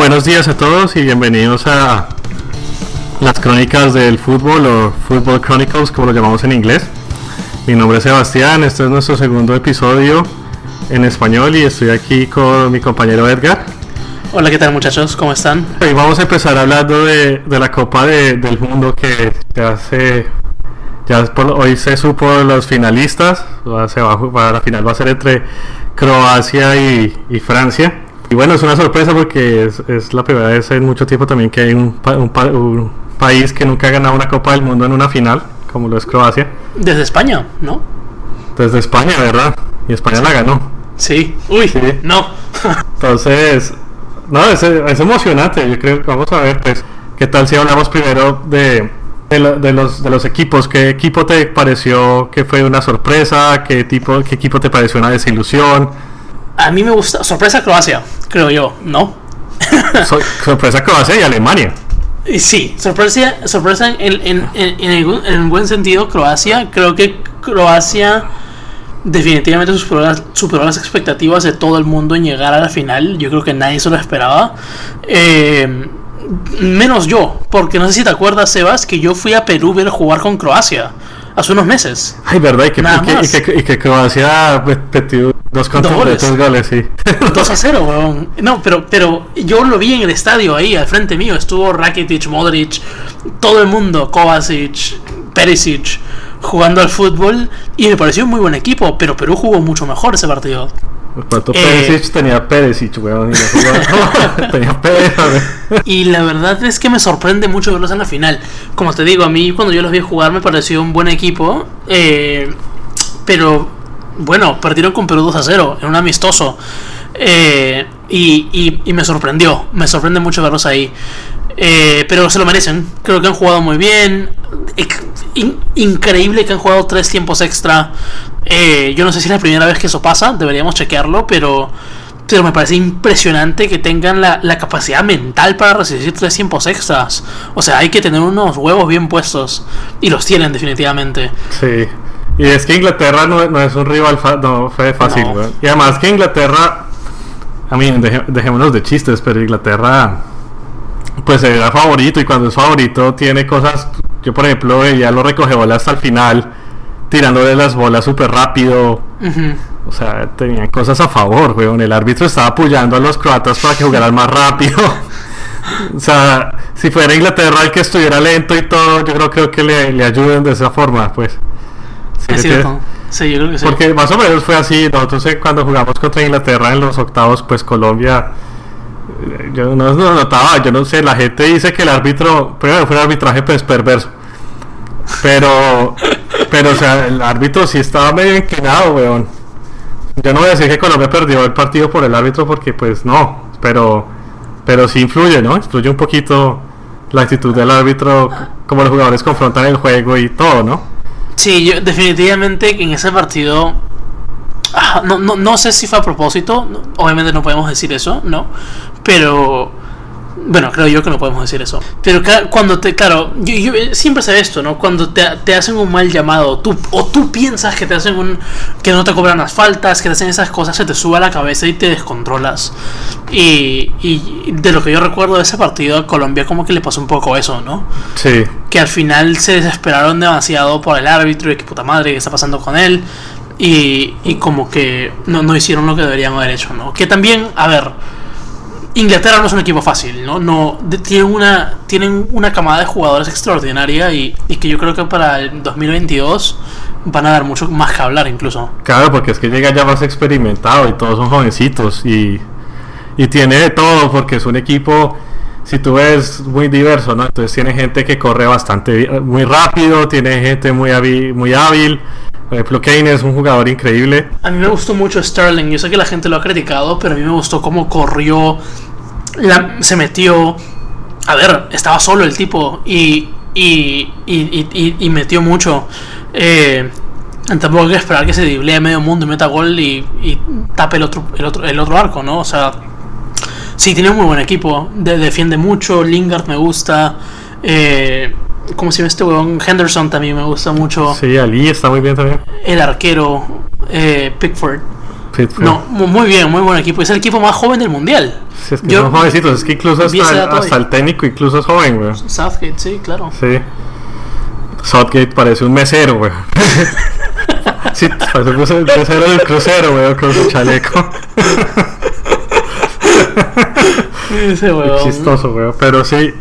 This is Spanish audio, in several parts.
buenos días a todos y bienvenidos a las crónicas del fútbol o Football Chronicles como lo llamamos en inglés. Mi nombre es Sebastián, este es nuestro segundo episodio en español y estoy aquí con mi compañero Edgar. Hola, ¿qué tal muchachos? ¿Cómo están? Hoy vamos a empezar hablando de, la Copa del Mundo que ya se... Ya hoy se supo los finalistas, se va, para la final va a ser entre Croacia y Francia. Y bueno, es una sorpresa porque es, la primera vez en mucho tiempo también que hay un, país que nunca ha ganado una Copa del Mundo en una final, como lo es Croacia. Desde España, ¿no? Desde España, ¿verdad? Y España la ganó. Sí. Uy, no. Entonces, no, es, emocionante. Yo creo que vamos a ver, pues, qué tal si hablamos primero de, de, los, de los equipos. ¿Qué equipo te pareció que fue una sorpresa? ¿Qué, tipo, qué equipo te pareció una desilusión? A mí me gusta. Sorpresa Croacia, creo yo, ¿no? sorpresa Croacia y Alemania. Sí, sorpresa, sorpresa en, en, en, en, buen sentido Croacia. Creo que Croacia definitivamente superó las, expectativas de todo el mundo en llegar a la final. Yo creo que nadie se lo esperaba. Eh, menos yo, porque no sé si te acuerdas, Sebas, que yo fui a Perú ver jugar con Croacia hace unos meses. Ay, ¿verdad? Y que, y que, y que, Croacia metió dos, dos goles. Dos goles, sí. 2 a 0, weón. No, pero, pero yo lo vi en el estadio ahí, al frente mío. Estuvo Rakitic, Modric, todo el mundo, Kovacic, Perisic, jugando al fútbol. Y me pareció un muy buen equipo, pero Perú jugó mucho mejor ese partido. ¿Cuánto eh, Perisic tenía Perisic, weón? tenía Perisic. y la verdad es que me sorprende mucho verlos en la final. Como te digo, a mí cuando yo los vi jugar me pareció un buen equipo. Eh, pero bueno, perdieron con Perú 2 a 0 en un amistoso. Eh, y, y, me sorprendió. Me sorprende mucho verlos ahí. pero se lo merecen. Creo que han jugado muy bien. increíble que han jugado tres tiempos extra. Eh, yo no sé si es la primera vez que eso pasa, deberíamos chequearlo, pero, pero me parece impresionante que tengan la, capacidad mental para resistir tres tiempos extras. O sea, hay que tener unos huevos bien puestos. Y los tienen definitivamente. Sí. Y es que Inglaterra no, es un rival no, fue fácil. Y además que Inglaterra, a mí, dejémonos de chistes, pero Inglaterra pues era favorito y cuando es favorito tiene cosas, yo por ejemplo ya lo recoge bola hasta el final tirándole las bolas súper rápido. O sea, tenían cosas a favor, weón. El árbitro estaba apoyando a los croatas para que jugaran más rápido. o sea, si fuera Inglaterra el que estuviera lento y todo, yo creo, creo que le, le ayuden de esa forma, pues. Sí, sí, yo creo que sí. Porque más o menos fue así. Nosotros cuando jugamos contra Inglaterra en los octavos, pues Colombia eh, yo no, no, notaba, yo no sé, la gente dice que el árbitro, primero fue un arbitraje pues perverso, pero pero, o sea, el árbitro sí estaba medio inclinado, weón. Yo no voy a decir que Colombia perdió el partido por el árbitro porque, pues, no. Pero, pero sí influye, ¿no? Influye un poquito la actitud del árbitro, como los jugadores confrontan el juego y todo, ¿no? Sí, yo definitivamente en ese partido ah, no, no, no sé si fue a propósito, obviamente no podemos decir eso, ¿no? Pero bueno, creo yo que no podemos decir eso. Pero cuando te, claro, yo, eh, siempre sé esto, ¿no? Cuando te, te, hacen un mal llamado, tú, o tú piensas que te hacen un. que no te cobran las faltas, que te hacen esas cosas, se te sube a la cabeza y te descontrolas. Y, y de lo que yo recuerdo de ese partido, a Colombia como que le pasó un poco eso, ¿no? Sí. Que al final se desesperaron demasiado por el árbitro y que puta madre, ¿qué está pasando con él? Y, y como que no, no hicieron lo que deberían haber hecho, ¿no? Que también, a ver Inglaterra no es un equipo fácil, ¿no? no tienen, una, tienen una camada de jugadores extraordinaria y, que yo creo que para el 2022 van a dar mucho más que hablar incluso. Claro, porque es que llega ya más experimentado y todos son jovencitos y, y tiene de todo porque es un equipo, si tú ves, muy diverso, ¿no? Entonces tiene gente que corre bastante, muy rápido, tiene gente muy muy hábil por ejemplo, Kane es un jugador increíble. A mí me gustó mucho Sterling. Yo sé que la gente lo ha criticado, pero a mí me gustó cómo corrió, se metió. A ver, estaba solo el tipo y, y, y, y metió mucho. Eh, tampoco hay que esperar que se a medio mundo y meta gol y, tape el otro, el, otro, el otro arco, ¿no? O sea, sí, tiene un muy buen equipo. defiende mucho. Lingard me gusta. Eh, ¿Cómo se llama este huevón? Henderson también me gusta mucho. Sí, Ali está muy bien también. El arquero, eh, Pickford. No, muy bien, muy buen equipo. Es el equipo más joven del mundial. Sí, es que son jovencitos, es que incluso hasta, hasta el técnico incluso es joven, güey. Southgate, sí, claro. Sí. Southgate parece un mesero, güey. sí, parece un mesero del crucero, güey, con su chaleco. Ese Chistoso, güey. Pero sí,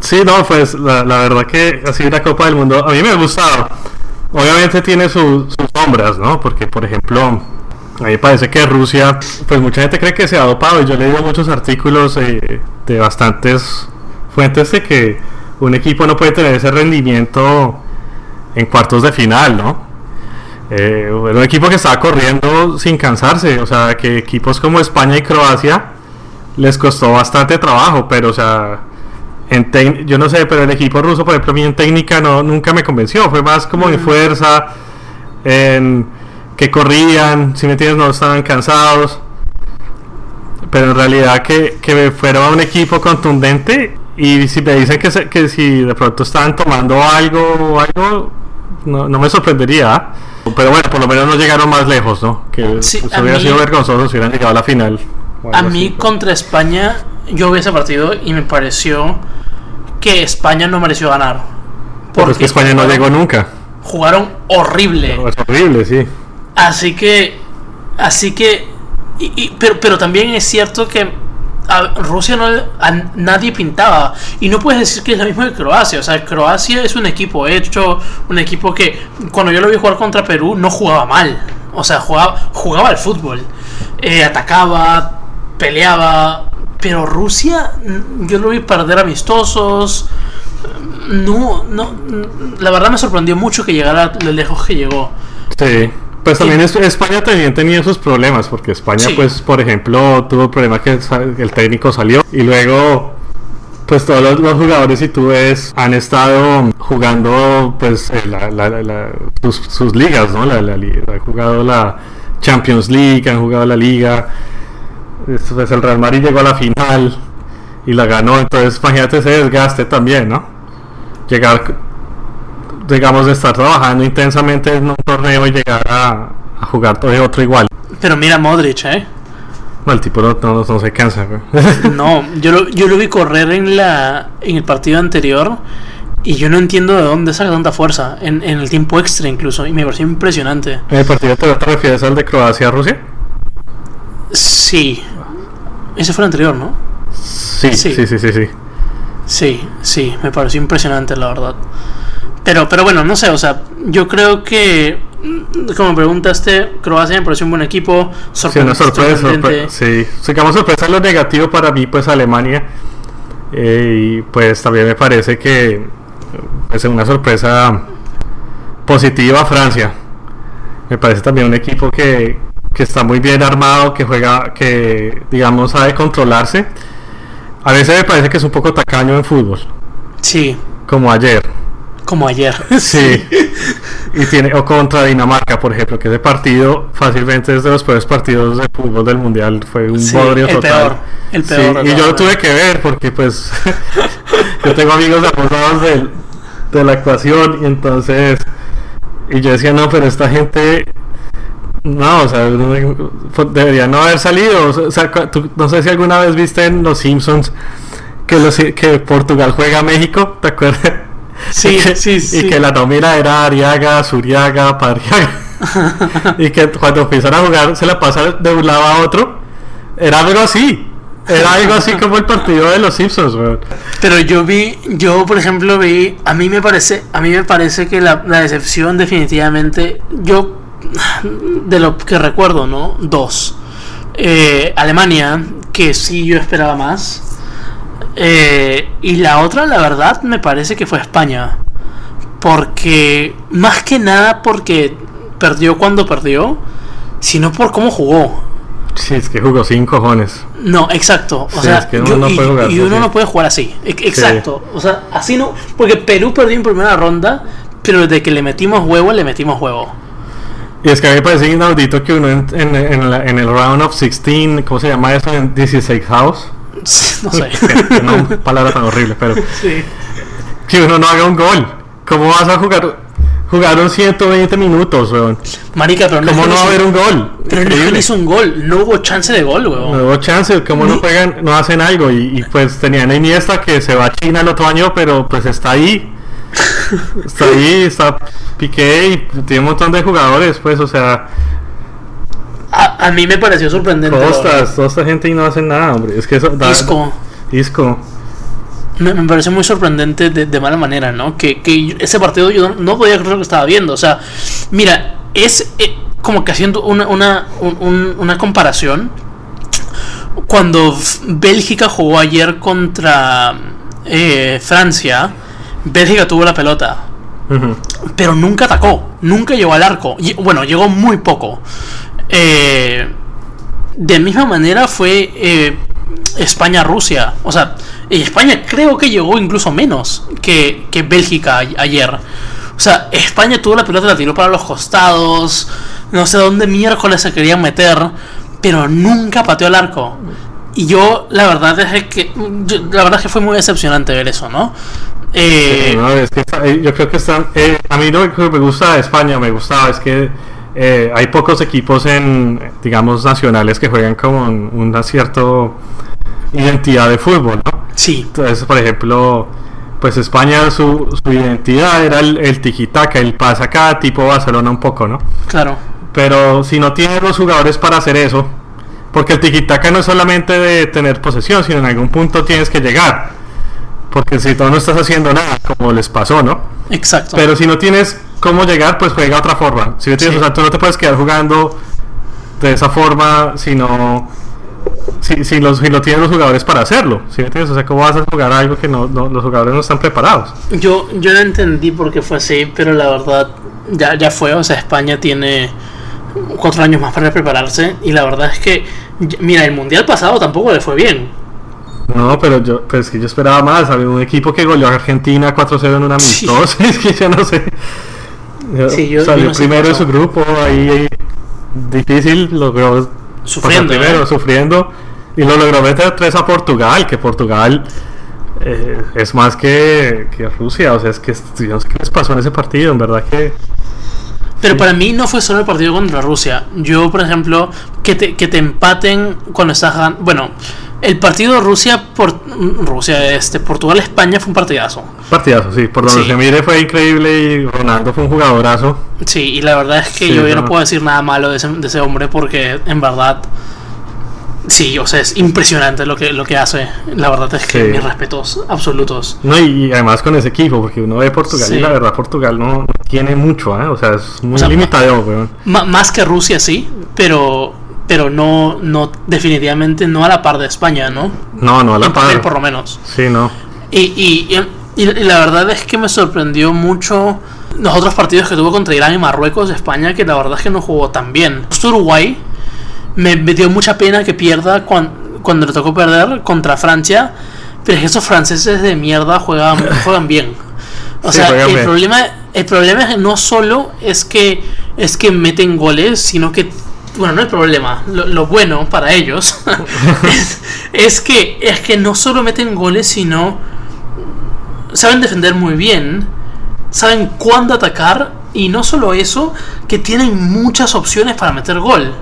sí, no, pues la, la verdad que así una Copa del Mundo a mí me ha gustado. Obviamente tiene sus sombras, ¿no? Porque, por ejemplo, a mí parece que Rusia, pues mucha gente cree que se ha dopado y yo he leído muchos artículos eh, de bastantes fuentes de que un equipo no puede tener ese rendimiento en cuartos de final, ¿no? Eh, un equipo que estaba corriendo sin cansarse, o sea, que equipos como España y Croacia les costó bastante trabajo, pero o sea, en yo no sé, pero el equipo ruso, por ejemplo, a mí en técnica no, nunca me convenció, fue más como en fuerza, en que corrían, si me entiendes, no estaban cansados, pero en realidad que, que fuera un equipo contundente y si me dicen que, que si de pronto estaban tomando algo o algo, no, no, me sorprendería. ¿ah? Pero bueno, por lo menos no llegaron más lejos, ¿no? Que sí, hubiera sido vergonzoso si hubieran llegado a la final. A mí contra España, yo vi ese partido y me pareció que España no mereció ganar. Porque es que España no llegó nunca. Jugaron horrible. es horrible, sí. Así que, así que, y, pero, pero también es cierto que a Rusia no a nadie pintaba y no puedes decir que es lo mismo que Croacia o sea Croacia es un equipo hecho un equipo que cuando yo lo vi jugar contra Perú no jugaba mal o sea jugaba jugaba al fútbol eh, atacaba peleaba pero Rusia mm, yo lo vi perder amistosos no no la verdad me sorprendió mucho que llegara lo lejos que llegó sí pues también España también tenía sus problemas, porque España, pues, por ejemplo, tuvo el problema que el técnico salió y luego, pues, todos los, jugadores, si tú ves, han estado jugando, pues, sus, ligas, ¿no? La, han jugado la Champions League, han jugado la Liga. Pues el Real Madrid llegó a la final y la ganó, entonces imagínate ese desgaste también, ¿no? Llegar digamos, de estar trabajando intensamente en un torneo y llegar a, a jugar todo otro igual. Pero mira Modric, ¿eh? No, el tipo no, no, se cansa. no, yo lo, yo lo vi correr en, la, en el partido anterior y yo no entiendo de dónde saca tanta fuerza, en, en el tiempo extra incluso, y me pareció impresionante. ¿En el partido te refieres al de Croacia-Rusia? Sí. Ese fue el anterior, ¿no? Sí, sí, sí, sí, sí. Sí, sí, sí me pareció impresionante, la verdad. Pero, pero bueno, no sé, o sea, yo creo que, mm, como preguntaste, Croacia me pareció un buen equipo. sí, una sorpresa. sí, sacamos sorpresa lo negativo para mí, pues Alemania. Eh, y pues también me parece que es una sorpresa positiva Francia. Me parece también un equipo que, que está muy bien armado, que juega, que digamos sabe controlarse. A veces me parece que es un poco tacaño en fútbol. Sí. Como ayer como ayer. Sí. y tiene, o contra Dinamarca, por ejemplo, que ese partido fácilmente es de los peores partidos de fútbol del mundial. Fue un sí, bodrio el total. Peor, el peor. y yo lo tuve que ver porque, pues, yo tengo amigos apostados de, de la ecuación y entonces. Y yo decía, no, pero esta gente no, o sea, debería no haber salido. O sea, no sé si alguna vez viste en Los Simpsons que, los, que Portugal juega a México, ¿te acuerdas? Sí, sí, sí. Y que la nómina era Ariaga, Suriaga, Pariaga. y que cuando empiezan a jugar se la pasa de un lado a otro. Era algo así. Era algo así como el partido de los Simpsons, Pero yo vi, yo por ejemplo vi, a mí me parece, a mí me parece que la, la decepción definitivamente, yo de lo que recuerdo, ¿no? Dos. Eh, Alemania, que sí yo esperaba más. Eh, y la otra, la verdad, me parece que fue España. Porque, más que nada porque perdió cuando perdió, sino por cómo jugó. Sí, es que jugó sin cojones. No, exacto. O sea, y, uno no puede jugar así. E, exacto. O sea, así no. Porque Perú perdió en primera ronda, pero desde que le metimos huevo, le metimos huevo. Y es que a mí me parece inaudito que uno en, en, en el round of 16, ¿cómo se llama eso? En 16 house No sé. no palabra tan horrible, pero. Que uno no haga un gol. ¿Cómo vas a jugar? Jugaron 120 minutos, weón. Marica, pero ¿Cómo no va a haber un gol? Pero no hizo un gol, no hubo chance de gol, weón. No hubo chance, ¿cómo no juegan, no hacen algo? Y, y pues tenían a Iniesta que se va a China el otro año, pero pues está ahí. Está ahí, está Piqué y tiene un montón de jugadores, pues, o sea, A, a mí me pareció sorprendente. toda esta, toda esta gente y no hacen nada, hombre. Es que eso da- Isco. Isco. Me, me pareció muy sorprendente de, de mala manera, ¿no? Que, ese partido yo no, no podía creer lo que estaba viendo. O sea, mira, es eh, como que haciendo una, una, un- un- una comparación. Cuando Bélgica jugó ayer contra eh, Francia, Bélgica tuvo la pelota, pero nunca atacó, nunca llegó al arco. Bueno, llegó muy poco. Eh, de misma manera fue eh, España-Rusia. O sea, España creo que llegó incluso menos que, que Bélgica ayer. O sea, España tuvo la pelota, la tiró para los costados. No sé dónde miércoles se querían meter, pero nunca pateó el arco. Y yo, la verdad es que, yo- la verdad es que fue muy decepcionante ver eso, ¿no? Eh, No, es que está- eh, yo creo que están. eh, a mí lo que me gusta de España, me gustaba, es que eh, hay pocos equipos en, digamos, nacionales que juegan con una cierta identidad de fútbol, ¿no? sí, Entonces, por ejemplo, pues España, su, su identidad era el, el tiki-taka, el pasa acá, tipo Barcelona un poco, ¿no? claro. Pero si no tienes los jugadores para hacer eso, porque el tiki-taka no es solamente de tener posesión, sino en algún punto tienes que llegar. Porque si tú no estás haciendo nada, como les pasó, ¿no? Exacto. Pero si no tienes cómo llegar, pues juega de otra forma. Si entiendes? Sí. O sea, tú no te puedes quedar jugando de esa forma si no. Si, si, los, si no tienes los jugadores para hacerlo. ¿Sí me? O sea, ¿cómo vas a jugar algo que no, no- los jugadores no están preparados? Yo, yo no entendí por qué fue así, pero la verdad ya, ya fue. O sea, España tiene cuatro años más para prepararse y la verdad es que, mira, el mundial pasado tampoco le fue bien. No, pero yo, pues es que yo esperaba más. Había un equipo que goleó a Argentina 4-0 en una Sí. amistosa. Es que ya no sé. Sí, yo- Salió yo no sé primero pasó. su grupo, ahí, difícil, logró Sufriendo, pasar primero, ¿eh? sufriendo. Y lo logró meter 3 a Portugal, que Portugal eh, es más que, que Rusia. O sea, es que yo no sé qué les pasó en ese partido, en verdad que. Pero Sí. para mí no fue solo el partido contra Rusia. Yo, por ejemplo, que te, que te empaten cuando estás Bueno, el partido Rusia por Rusia, este, Portugal-España fue un partidazo. Partidazo, sí, por donde Sí. se mire fue increíble y Ronaldo fue un jugadorazo. Sí, y la verdad es que Sí, yo ya no puedo decir nada malo de ese, de ese hombre porque en verdad. Sí, o sea, es impresionante lo que, lo que hace. La verdad es que Sí. mis respetos absolutos. No, y, y además con ese equipo, porque uno ve Portugal y la verdad Portugal no, no tiene mucho, ¿eh? O sea, es muy O sea, limitado, weón. Ma- más que Rusia, sí, pero pero no, no definitivamente no a la par de España, ¿no? No, no a la En papel, par. por lo menos. Sí, no. Y, y, y- y la verdad es que me sorprendió mucho los otros partidos que tuvo contra Irán y Marruecos, España, que la verdad es que no jugó tan bien. Uruguay me, me dio mucha pena que pierda cuan- cuando le tocó perder contra Francia, pero es que esos franceses de mierda juegan, juegan bien. O Sí, sea, el bien. problema, el problema es que no solo es que es que meten goles, sino que bueno, no el problema, lo, lo bueno para ellos es, es que es que no solo meten goles, sino saben defender muy bien, saben cuándo atacar y no solo eso, que tienen muchas opciones para meter gol.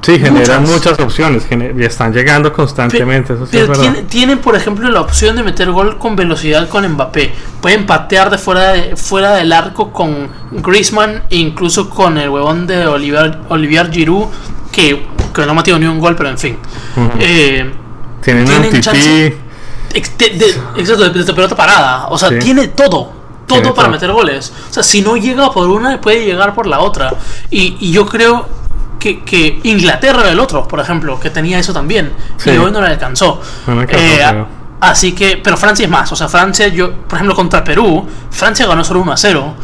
Sí, generan Muchas. muchas opciones gener- y están llegando constantemente. Eso sí Pero es verdad. tiene- tienen, por ejemplo, la opción de meter gol con velocidad con Mbappé. Pueden patear de fuera, de, fuera del arco con Griezmann e incluso con el huevón de Olivier, Olivier Giroud, que, que no ha metido ni un gol, pero en fin. Ujú. Eh, Tienen, tienen un chance- de, de- exacto, de, pelota parada. O sea, Sí. tiene todo. Todo Tiene para todo. meter goles. O sea, si no llega por una, puede llegar por la otra. Y, y yo creo que, que Inglaterra era el otro, por ejemplo, que tenía eso también. Sí. Y hoy no le alcanzó. No alcanzó, Eh, Así que, pero Francia es más. O sea, Francia, yo, por ejemplo, contra Perú, Francia ganó solo 1 a 0.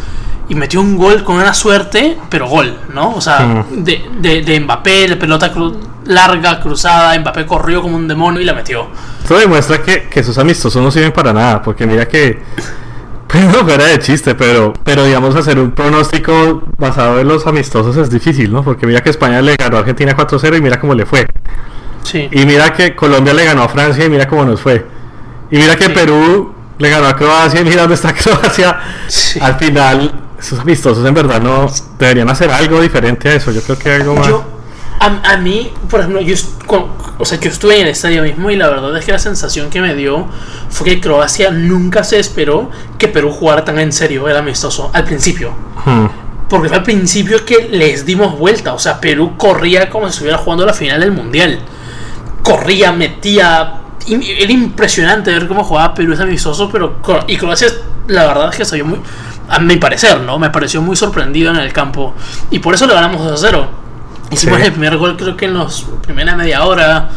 Y metió un gol con una suerte, pero gol, ¿no? O sea, Mm. de, de, de Mbappé, la pelota cru- larga, cruzada, Mbappé corrió como un demonio y la metió. Esto demuestra que, que esos amistosos no sirven para nada, porque mira que, no fuera de chiste, pero, pero digamos hacer un pronóstico basado en los amistosos es difícil, ¿no? Porque mira que España le ganó a Argentina 4-0 y mira cómo le fue. Sí. Y mira que Colombia le ganó a Francia y mira cómo nos fue. Y mira que Sí. Perú le ganó a Croacia y mira dónde está Croacia. Sí. Al final esos amistosos en verdad no deberían hacer algo diferente a eso. Yo creo que algo más. Yo, a, a mí, por ejemplo, yo, con- o sea, yo estuve en el estadio mismo y la verdad es que la sensación que me dio fue que Croacia nunca se esperó que Perú jugara tan en serio el amistoso al principio. Hmm. Porque fue al principio que les dimos vuelta. O sea, Perú corría como si estuviera jugando la final del mundial. Corría, metía. Era impresionante ver cómo jugaba Perú ese amistoso, pero y Croacia, la verdad es que se vio muy, a mi parecer, ¿no? Me pareció muy sorprendido en el campo. Y por eso le ganamos 2 a 0. Hicimos Sí. el primer gol creo que en los primera media hora.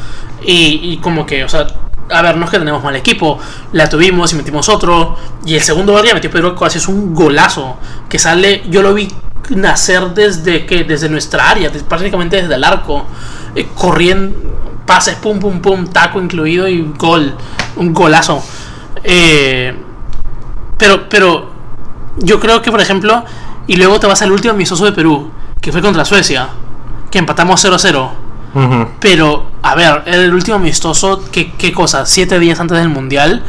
Y, y como que, o sea, a ver, no es que tenemos mal equipo. La tuvimos y metimos otro. Y el segundo gol que metió Pedro Croacia es un golazo. Que sale, yo lo vi nacer desde que desde nuestra área, prácticamente desde el arco. eh, corriendo, pases, pum, pum, pum, taco incluido y gol. Un golazo. Eh, pero, pero yo creo que, por ejemplo, y luego te vas al último amistoso de Perú, que fue contra Suecia, que empatamos 0-0. Ujú. Pero, a ver, el último amistoso, ¿qué, qué cosa? Siete días antes del Mundial,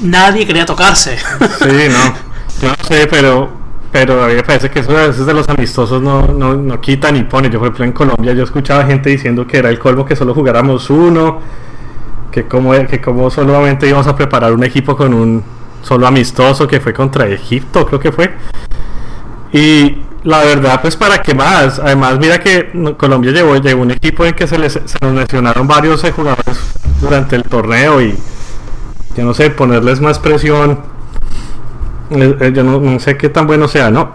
nadie quería tocarse. Sí, no. Yo no sé, pero, pero a mí me parece que eso a veces de los amistosos no, no, no quita ni pone. Yo, por ejemplo, en Colombia yo escuchaba gente diciendo que era el colmo que solo jugáramos uno, que como, que como solamente íbamos a preparar un equipo con un solo amistoso que fue contra Egipto, creo que fue. Y la verdad, pues para qué más. Además, mira que Colombia llevó, llevó un equipo en que se, les, se nos lesionaron varios jugadores durante el torneo y yo no sé, ponerles más presión. Eh, eh, yo no, sé qué tan bueno sea, ¿no?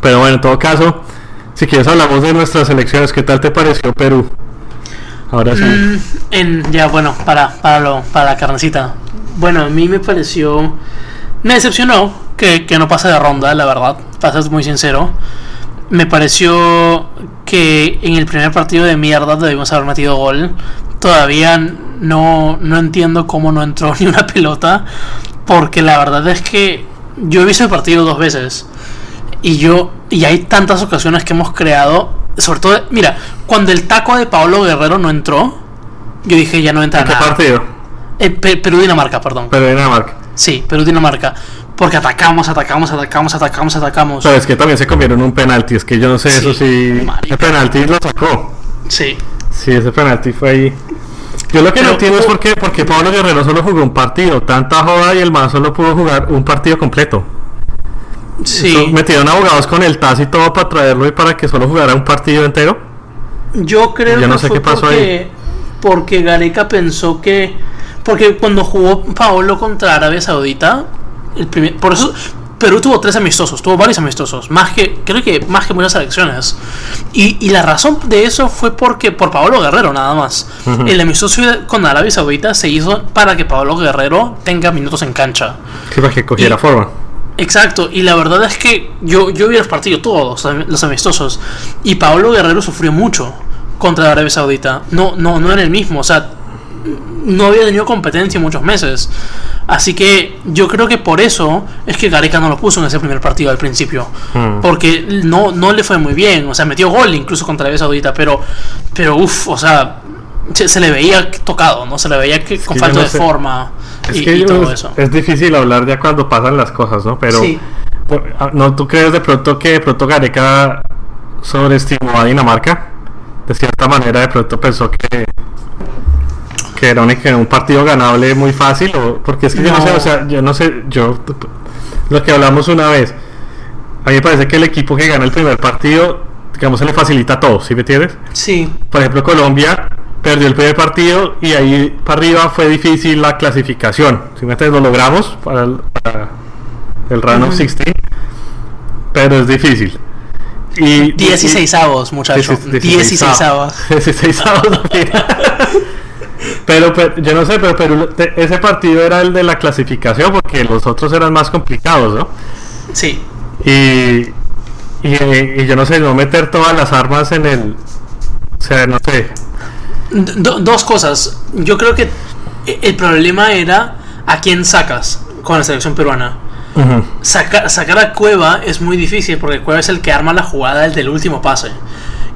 Pero bueno, en todo caso, si quieres hablamos de nuestras elecciones. ¿Qué tal te pareció Perú? Ahora sí. Mm, en, ya, bueno, para, para, lo, para la carnecita. Bueno, a mí me pareció. Me decepcionó que, que no pase de ronda, la verdad. Para ser muy sincero. Me pareció que en el primer partido de mierda debimos haber metido gol. Todavía no, no entiendo cómo no entró ni una pelota. Porque la verdad es que yo he visto el partido dos veces. Y yo, y hay tantas ocasiones que hemos creado, sobre todo, mira, cuando el taco de Pablo Guerrero no entró, yo dije ya no entra ¿Qué nada. partido? Eh, Pe- Perú-Dinamarca, perdón. Pero Dinamarca. Sí, Perú-Dinamarca. Porque atacamos, atacamos, atacamos, atacamos, atacamos. Pero es que también se convirtió en un penalti. Es que yo no sé Sí, eso si. El penalti lo sacó. Sí. Sí, ese penalti fue ahí. Yo lo que Pero no entiendo es por qué, porque Pablo Guerrero solo jugó un partido. Tanta joda y el man solo pudo jugar un partido completo. Sí. Metieron abogados con el TAS y todo para traerlo y para que solo jugara un partido entero. Yo creo Yo no que sé fue qué pasó porque, porque Gareca pensó que. Porque cuando jugó Paolo contra Arabia Saudita, el primer, por eso Perú tuvo tres amistosos, tuvo varios amistosos, más que, creo que más que muchas selecciones. Y, y la razón de eso fue porque por Paolo Guerrero nada más. Ujú. El amistoso con Arabia Saudita se hizo para que Paolo Guerrero tenga minutos en cancha. Sí, para que cogiera Y- forma. Exacto, y la verdad es que yo, yo vi los partidos todos, los amistosos, y Pablo Guerrero sufrió mucho contra Arabia Saudita. No, no, no era el mismo, o sea, no había tenido competencia en muchos meses. Así que yo creo que por eso es que Gareca no lo puso en ese primer partido al principio. Mm. Porque no, no le fue muy bien. O sea, metió gol incluso contra Arabia Saudita. Pero, pero uff, o sea, se, se le veía tocado, ¿no? Se le veía que, con falta no de sé. forma Es y, que y yo- todo es, eso. es difícil hablar ya cuando pasan las cosas, ¿no? Pero Sí. por- ah, no, ¿tú crees de pronto que de pronto Gareca sobreestimó a Dinamarca? De cierta manera de pronto pensó que que era un, que un partido ganable muy fácil o porque es que yo no sé, o sea, yo no sé, yo lo que hablamos una vez, a mí me parece que el equipo que gana el primer partido, digamos, se le facilita todo, ¿sí me entiendes? Sí, Por ejemplo, Colombia perdió el primer partido y ahí para arriba fue difícil la clasificación. Simplemente lo logramos para el, para el round of Ujú. 16, pero es difícil. Y 16 avos, muchacho. 16 avos. 16 pero, pero yo no sé, pero, Perú- te- ese partido era el de la clasificación porque los otros eran más complicados, ¿no? Sí. Y, y, y yo no sé, no meter todas las armas en el... O sea, no sé, Do- dos cosas. Yo creo que el problema era a quién sacas con la selección peruana. Saca- sacar a Cueva es muy difícil porque Cueva es el que arma la jugada el del último pase.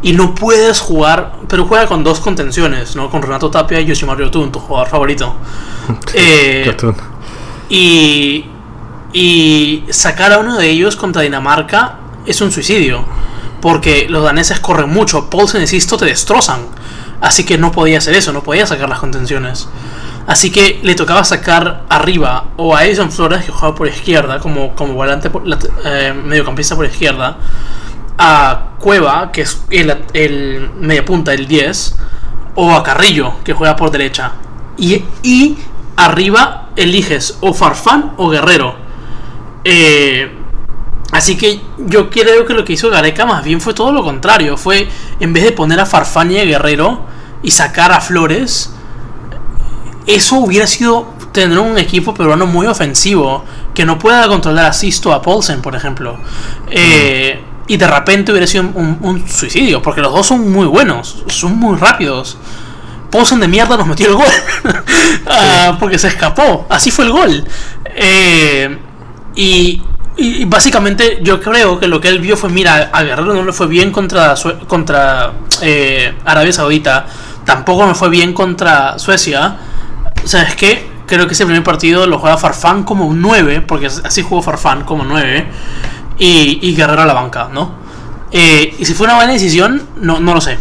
Y no puedes jugar, pero juega con dos contenciones, ¿no? Con Renato Tapia y Yoshimaru Yotun, tu jugador favorito. Eh. Y, Y sacar a uno de ellos contra Dinamarca es un suicidio. Porque los daneses corren mucho. Paulsen y Sisto te destrozan. Así que no podía hacer eso, no podía sacar las contenciones. Así que le tocaba sacar arriba o a Edison Flores, que jugaba por izquierda, como, como volante por, eh, mediocampista por izquierda, a Cueva, que es el, el media punta, el 10, o a Carrillo, que juega por derecha. Y, y arriba eliges o Farfán o Guerrero. Eh, así que yo creo que lo que hizo Gareca más bien fue todo lo contrario. Fue en vez de poner a Farfán y a Guerrero y sacar a Flores eso hubiera sido tener un equipo peruano muy ofensivo que no pueda controlar a Sisto a Paulsen, por ejemplo. Eh, y de repente hubiera sido un, suicidio, porque los dos son muy buenos, son muy rápidos. Paulsen de mierda nos metió el gol, ah, porque se escapó, así fue el gol. Eh, y, básicamente yo creo que lo que él vio fue, mira, a Guerrero no le fue bien contra, contra eh, Arabia Saudita, tampoco me fue bien contra Suecia ¿Sabes qué? Creo que ese primer partido lo juega Farfán como un 9, porque así jugó Farfán como 9, y, Guerrero a la banca, ¿no? Eh, y si fue una buena decisión, no, no lo sé.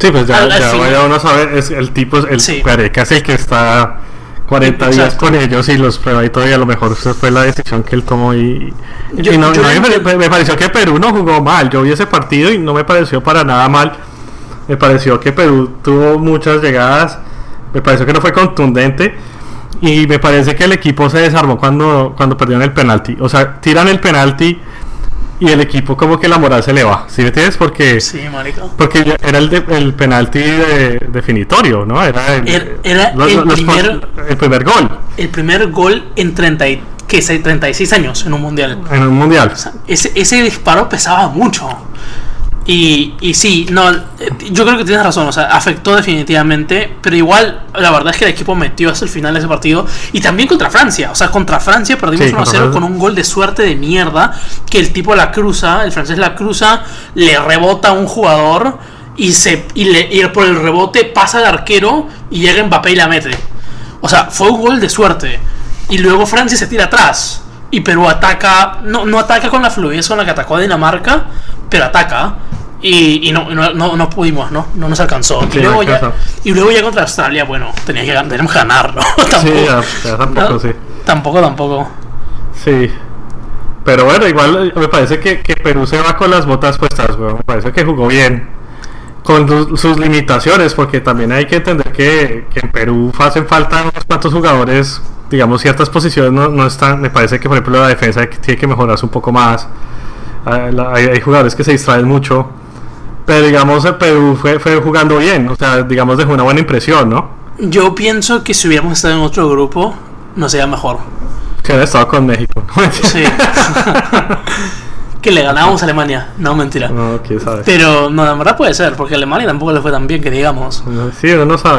Sí, pues ya, ya uno sabe, es el tipo, el sí. es el que está 40 días con ellos y los prueba y todavía a lo mejor fue la decisión que él tomó y, no, me, me, pareció que Perú no jugó mal, yo vi ese partido y no me pareció para nada mal, me pareció que Perú tuvo muchas llegadas me pareció que no fue contundente. Y me parece que el equipo se desarmó cuando, cuando perdieron el penalti. O sea, tiran el penalti y el equipo como que la moral se le va. ¿Sí me entiendes? Porque, sí, porque era el, de, el penalti definitorio, ¿no? Era el, era, el, primer, el primer gol. El primer gol en 30 que 36 años en un mundial. En un mundial. ese, ese disparo pesaba mucho. Y, y sí, no, yo creo que tienes razón, o sea, afectó definitivamente, pero igual la verdad es que el equipo metió hasta el final de ese partido y también contra Francia, o sea, contra Francia perdimos 1-0 con un gol de suerte de mierda que el tipo la cruza, el francés la cruza, le rebota a un jugador y, se, y, le, y por el rebote pasa al arquero y llega Mbappé y la mete. O sea, fue un gol de suerte. Y luego Francia se tira atrás. Y Perú ataca, no, no ataca con la fluidez con la que atacó a Dinamarca, pero ataca. Y, y no, no, no, pudimos, ¿no? No nos alcanzó. y, luego ya, y luego ya contra Australia, bueno, tenía que, tenemos que ganar, ¿no? tampoco, sí, tampoco, sí. Tampoco, tampoco. Sí. Pero bueno, igual me parece que, que Perú se va con las botas puestas, Me parece que jugó bien. Con sus limitaciones, porque también hay que entender que, que en Perú hacen falta unos cuantos jugadores, digamos, ciertas posiciones no, no están. Me parece que, por ejemplo, la defensa tiene que mejorarse un poco más. Hay, hay jugadores que se distraen mucho pero digamos, Perú fue, fue jugando bien, o sea, digamos, dejó una buena impresión, ¿no? Yo pienso que si hubiéramos estado en otro grupo, nos sería mejor. Que hubiera estado con México. sí. que le ganábamos a Alemania. No, mentira. No, quién sabe. Pero no, la verdad puede ser, porque a Alemania tampoco le fue tan bien que digamos. Sí, uno no sabe.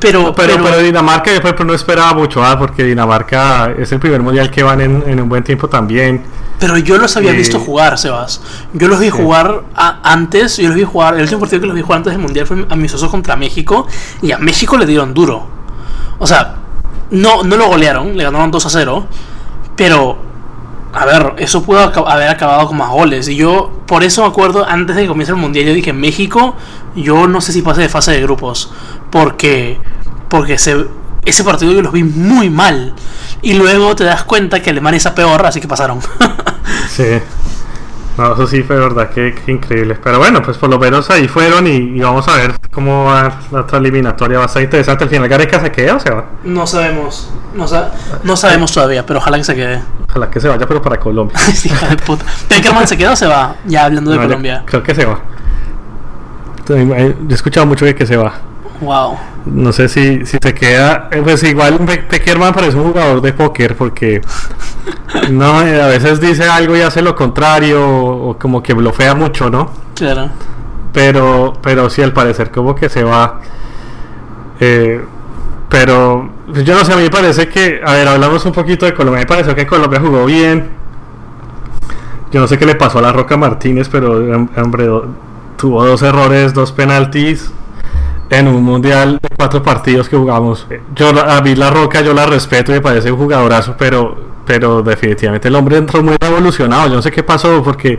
Pero, pero, pero, Dinamarca yo no esperaba mucho, ¿ah? porque Dinamarca es el primer mundial que van en, en un buen tiempo también. Pero yo los había visto jugar, Sebas. Yo los vi jugar antes, yo los vi jugar, el último partido que los vi jugar antes del Mundial fue amistoso contra México y a México le dieron duro. O sea, no, no lo golearon, le ganaron 2 a 0, pero a ver, eso pudo haber acabado con más goles. Y yo, por eso me acuerdo, antes de que comience el mundial, yo dije: México, yo no sé si pase de fase de grupos. Porque, porque se, ese partido yo los vi muy mal. Y luego te das cuenta que Alemania es peor, así que pasaron. sí. No, eso sí fue verdad, que, increíble. Pero bueno, pues por lo menos ahí fueron y, vamos a ver cómo va la otra eliminatoria. Va a ser interesante. ¿Al final Gareca se queda o se va? No sabemos. No, no sabemos todavía, pero ojalá que se quede. Ojalá que se vaya, pero para Colombia. hija de puta. ¿Peckerman se queda o se va? Ya hablando de Colombia. Creo que se va. Yo he escuchado mucho de que se va. Wow. No sé si, si se queda. Eh, pues igual Peckerman parece un jugador de póker porque no eh, a veces dice algo y hace lo contrario o como que blofea mucho, ¿no? Claro. Pero, pero sí, al parecer como que se va. Eh, pero pues yo no sé, a mí me parece que, a ver, hablamos un poquito de Colombia, me pareció que Colombia jugó bien. Yo no sé qué le pasó a la Roca Martínez, pero hombre, tuvo dos errores, dos penaltis en un mundial de cuatro partidos que jugamos. Yo a mí la Roca yo la respeto y me parece un jugadorazo, pero pero definitivamente el hombre entró muy revolucionado. Yo no sé qué pasó porque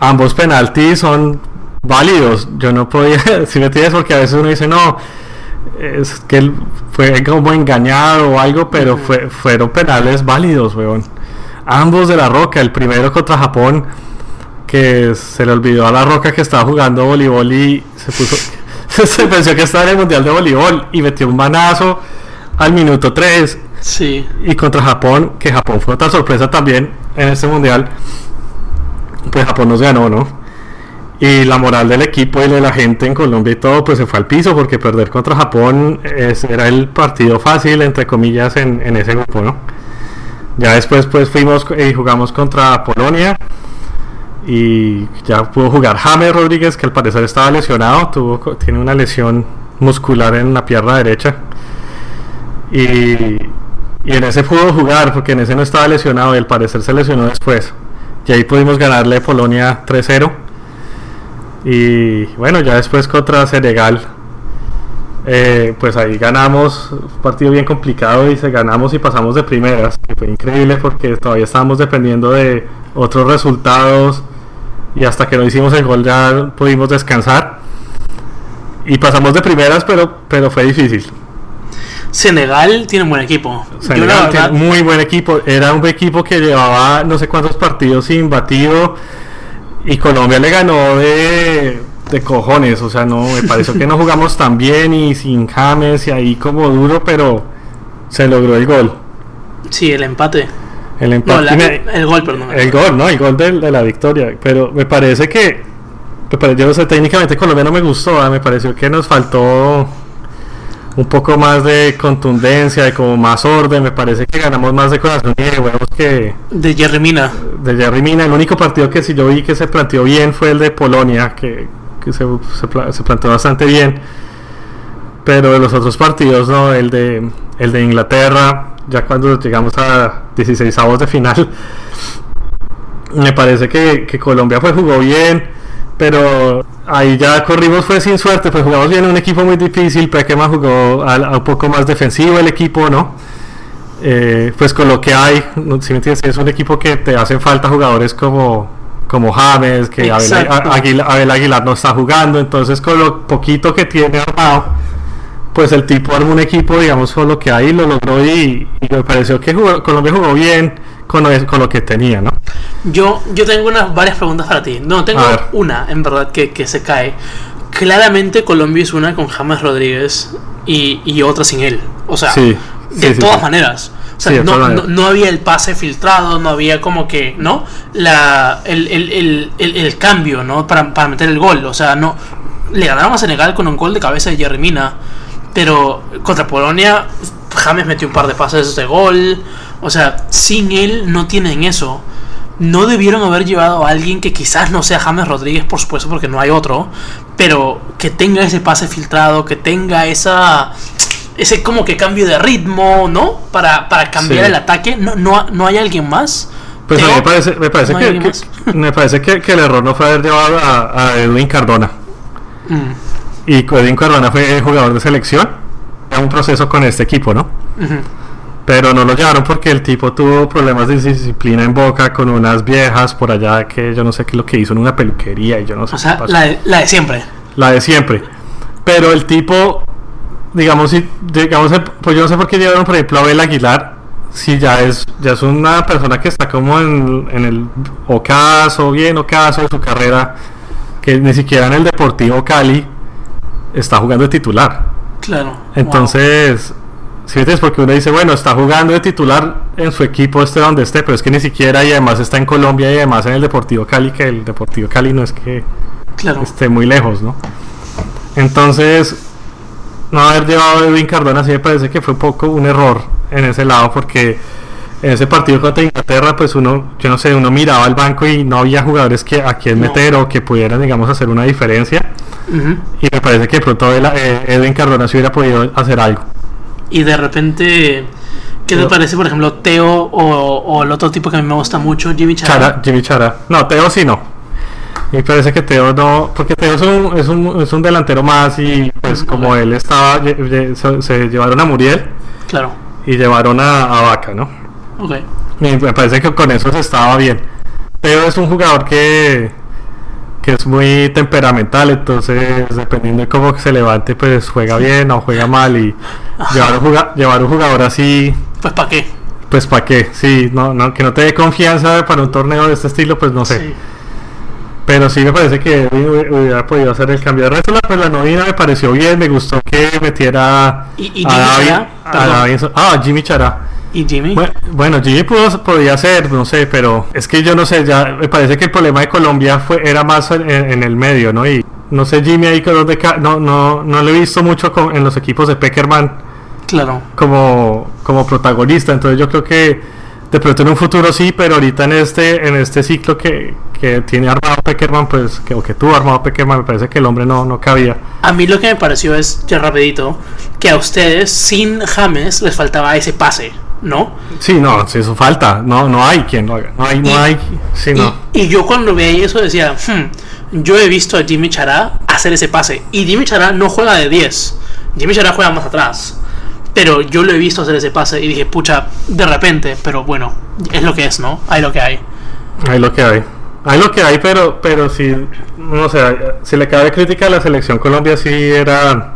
ambos penaltis son válidos. Yo no podía, si me entiendes, porque a veces uno dice no, es que él fue como engañado o algo, pero fue, fueron penales válidos, weón. Ambos de la Roca, el primero contra Japón, que se le olvidó a la Roca que estaba jugando voleibol y se puso se pensó que estaba en el Mundial de Voleibol y metió un manazo al minuto 3. Sí. Y contra Japón, que Japón fue otra sorpresa también en este Mundial, pues Japón nos ganó, ¿no? Y la moral del equipo y de la gente en Colombia y todo, pues se fue al piso porque perder contra Japón era el partido fácil, entre comillas, en, en ese grupo, ¿no? Ya después pues fuimos y jugamos contra Polonia y ya pudo jugar James Rodríguez, que al parecer estaba lesionado, tuvo, tiene una lesión muscular en la pierna derecha. Y, y en ese pudo jugar, porque en ese no estaba lesionado y al parecer se lesionó después. Y ahí pudimos ganarle a Polonia 3-0. Y bueno, ya después contra Senegal, eh, pues ahí ganamos, un partido bien complicado y se ganamos y pasamos de primeras, que fue increíble porque todavía estábamos dependiendo de otros resultados y hasta que no hicimos el gol ya pudimos descansar. Y pasamos de primeras pero pero fue difícil. Senegal tiene un buen equipo. Senegal tiene muy buen equipo. Era un equipo que llevaba no sé cuántos partidos sin batido y Colombia le ganó de, de cojones. O sea no me pareció que no jugamos tan bien y sin James y ahí como duro pero se logró el gol. Sí el empate el empate. el gol, perdón. El gol, ¿no? El gol de, la victoria. Pero me parece que. yo no sé, técnicamente Colombia no me gustó. ¿eh? Me pareció que nos faltó un poco más de contundencia, de como más orden. Me parece que ganamos más de corazón y de huevos que. De Jerry Mina. De Jerry Mina. El único partido que sí yo vi que se planteó bien fue el de Polonia, que, que se, se, planteó bastante bien. Pero de los otros partidos, no, el de, el de Inglaterra ya cuando llegamos a 16 avos de final, me parece que, Colombia fue jugó bien, pero ahí ya corrimos fue sin suerte, pues jugamos bien un equipo muy difícil, Pequema jugó a, un poco más defensivo el equipo, ¿no? Eh, pues con lo que hay, si me entiendes, es un equipo que te hacen falta jugadores como como James, que Abel Aguilar, Abel Aguilar, no está jugando, entonces con lo poquito que tiene armado, pues el tipo armó un equipo, digamos, con lo que hay, lo logró y, me pareció que Colombia jugó bien con lo, con lo, que tenía, ¿no? Yo, yo tengo unas varias preguntas para ti. No, tengo una, en verdad, que, que, se cae. Claramente Colombia es una con James Rodríguez y, y otra sin él. O sea, de todas maneras. O sea, no, no, había el pase filtrado, no había como que, ¿no? La, el, el, el, el cambio, ¿no? Para, para, meter el gol. O sea, no. Le ganaron a Senegal con un gol de cabeza de Jerry Mina. Pero contra Polonia, James metió un par de pases de gol. O sea, sin él no tienen eso. No debieron haber llevado a alguien que quizás no sea James Rodríguez, por supuesto, porque no hay otro. Pero que tenga ese pase filtrado, que tenga esa. Ese como que cambio de ritmo, ¿no? Para, para cambiar el ataque. No, no, no hay alguien más. Pues a mí me parece, me parece, que, me parece que, el error no fue haber llevado a, Edwin Cardona. Mm. Y Edwin Cardona fue jugador de selección. Era un proceso con este equipo, ¿no? Pero no lo llevaron porque el tipo tuvo problemas de disciplina en boca con unas viejas por allá que yo no sé qué es lo que hizo en una peluquería y yo no sé. O sea, la de, la de siempre. La de siempre. Pero el tipo, digamos, si, digamos, pues yo no sé por qué llevaron, por ejemplo, a Abel Aguilar, si ya es, ya es una persona que está como en, en el ocaso, bien ocaso de su carrera, que ni siquiera en el Deportivo Cali está jugando de titular. Claro. Entonces, si ves, porque uno dice, bueno, está jugando de titular en su equipo, esté donde esté, pero es que ni siquiera, y además está en Colombia y además en el Deportivo Cali, que el Deportivo Cali no es que esté muy lejos, ¿no? Entonces, no haber llevado a Edwin Cardona sí me parece que fue un poco un error en ese lado, porque en ese partido contra Inglaterra, pues uno, yo no sé, uno miraba al banco y no había jugadores que a quien meter o que pudieran, digamos, hacer una diferencia. Y me parece que pronto eh, Edwin Cardona se hubiera podido hacer algo. Y de repente, ¿qué te parece, por ejemplo, Teo o, el otro tipo que a mí me gusta mucho, Jimmy Chara? Jimmy Chara. No, Teo sí no. Me parece que Teo no, porque Teo es un, es un, es un delantero más y pues como él estaba, se, se llevaron a Muriel Claro. y llevaron a, a Vaca, ¿no? Me parece que con eso se estaba bien. Pero es un jugador que, que es muy temperamental, entonces dependiendo de cómo se levante, pues juega bien o juega mal. Y llevar un, juga- llevar un jugador así, Pues ¿para qué? pues para qué, sí, no, no, que no te dé confianza para un torneo de este estilo, pues no sé. Sí. Pero sí me parece que hubi- hubiera podido hacer el cambio. De resto, la, pues, la novena me pareció bien, me gustó que metiera ¿Y- y a David- a. Davinson- ah, Jimmy Chará. ¿Y Jimmy? Bueno, bueno, Jimmy pudo, podía ser, no sé, pero es que yo no sé, ya me parece que el problema de Colombia fue era más en, en el medio, ¿no? Y no sé, Jimmy ahí ca- no, no, no lo he visto mucho con- en los equipos de Peckerman Claro. como, como protagonista, entonces yo creo que de pronto en un futuro sí, pero ahorita en este, en este ciclo que, que tiene armado Peckerman, pues, que, o que tuvo armado Peckerman, me parece que el hombre no, no cabía. A mí lo que me pareció es, ya rapidito, que a ustedes sin James les faltaba ese pase, ¿no? Sí, no, si eso falta, no, no hay quien lo haga, no hay, no Y- hay, sí, no. Y, y yo cuando veía eso decía, "Hmm, yo he visto a Jimmy Chará hacer ese pase. Y Jimmy Chará no juega de 10. Jimmy Chará juega más atrás. Pero yo lo he visto hacer ese pase y dije, pucha, de repente, pero bueno, es lo que es, ¿no? Hay lo que hay. Hay lo que hay. Hay lo que hay, pero, pero si, no sé, si le cabe crítica a la selección Colombia, sí era,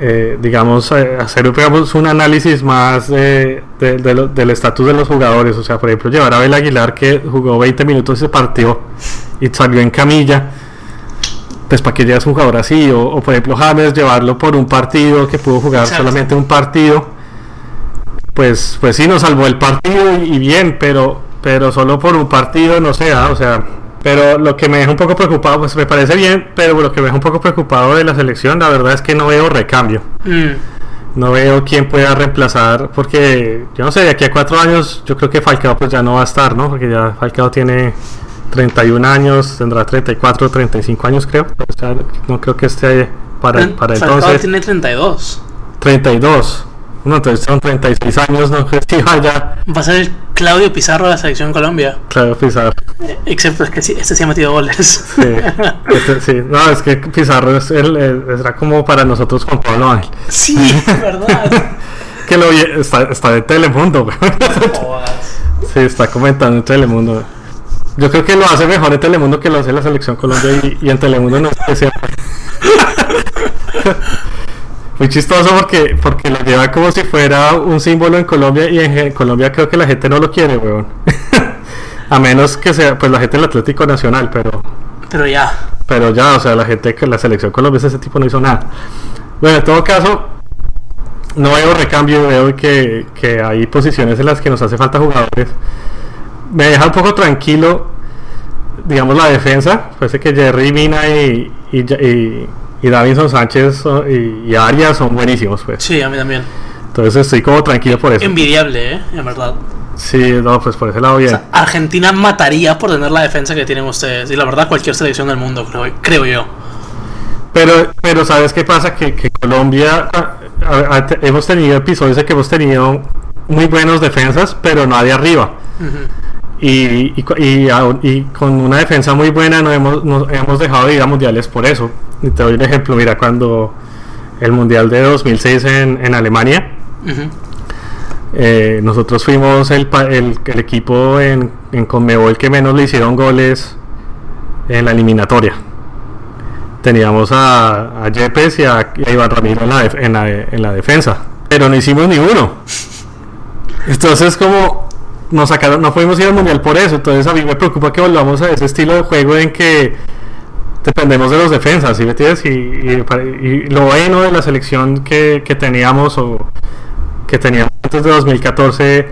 eh, digamos, eh, hacer digamos, un análisis más de, de- lo- del estatus de los jugadores. O sea, por ejemplo, llevar a Abel Aguilar, que jugó 20 minutos ese partido y salió en camilla. Pues para que lleves un jugador así, o, o, por ejemplo James llevarlo por un partido que pudo jugar Exacto. solamente un partido, pues, pues sí nos salvó el partido y, y bien, pero, pero solo por un partido, no sé, ah, o sea, pero lo que me deja un poco preocupado, pues me parece bien, pero lo que me deja un poco preocupado de la selección, la verdad es que no veo recambio, Mm, no veo quién pueda reemplazar, porque yo no sé, de aquí a cuatro años yo creo que Falcao pues ya no va a estar, ¿no? Porque ya Falcao tiene 31 años, tendrá 34, 35 años creo, o sea, no creo que esté para, para Falcao entonces. tiene 32. 32. No, entonces son 36 años, no que sí vaya. Va a ser el Claudio Pizarro de la selección Colombia. Claro, Pizarro. Excepto es que sí, este sí ha metido goles. Sí, este, sí. No, es que Pizarro es el, será como para nosotros Juan Pablo Ángel. sí, verdad. Que lo está, está de Telemundo. Sí, está comentando en Telemundo. Yo creo que lo hace mejor en Telemundo que lo hace la selección Colombia y, y en Telemundo no es especial. Muy chistoso porque, porque lo lleva como si fuera un símbolo en Colombia y en, en Colombia creo que la gente no lo quiere, weón. A menos que sea, pues la gente del Atlético Nacional, pero Pero ya. pero ya, o sea, la gente que la selección colombiana ese tipo no hizo nada. Bueno, en todo caso, no veo recambio, veo que, que hay posiciones en las que nos hace falta jugadores. Me deja un poco tranquilo, digamos, la defensa. Parece que Jerry Mina y, y, y, y Davinson Sánchez y, y Arias son buenísimos, pues. Sí, a mí también. Entonces estoy como tranquilo por eso. Envidiable, ¿eh? En verdad. Sí, no, pues por ese lado O bien. sea, Argentina mataría por tener la defensa que tienen ustedes. Y la verdad, cualquier selección del mundo, creo, creo yo. Pero, pero ¿sabes qué pasa? Que, que Colombia, a- a- te- hemos tenido episodios en que hemos tenido muy buenos defensas, pero no de arriba. Y, y, y con una defensa muy buena no hemos, nos hemos dejado de ir a mundiales por eso. Y te doy un ejemplo, mira, cuando el mundial de 2006 en, en Alemania, eh, nosotros fuimos el, el, el equipo en, en Conmebol que menos le hicieron goles en la eliminatoria. Teníamos a, a Yepes y a, y a Iván Ramiro en la, def- en, la, en la defensa, pero no hicimos ni uno. Entonces, como nos sacaron, no pudimos ir al mundial por eso. Entonces, a mí me preocupa que volvamos a ese estilo de juego en que dependemos de los defensas, ¿sí me entiendes? Y, y lo bueno de la selección que, que teníamos o que teníamos antes de 2014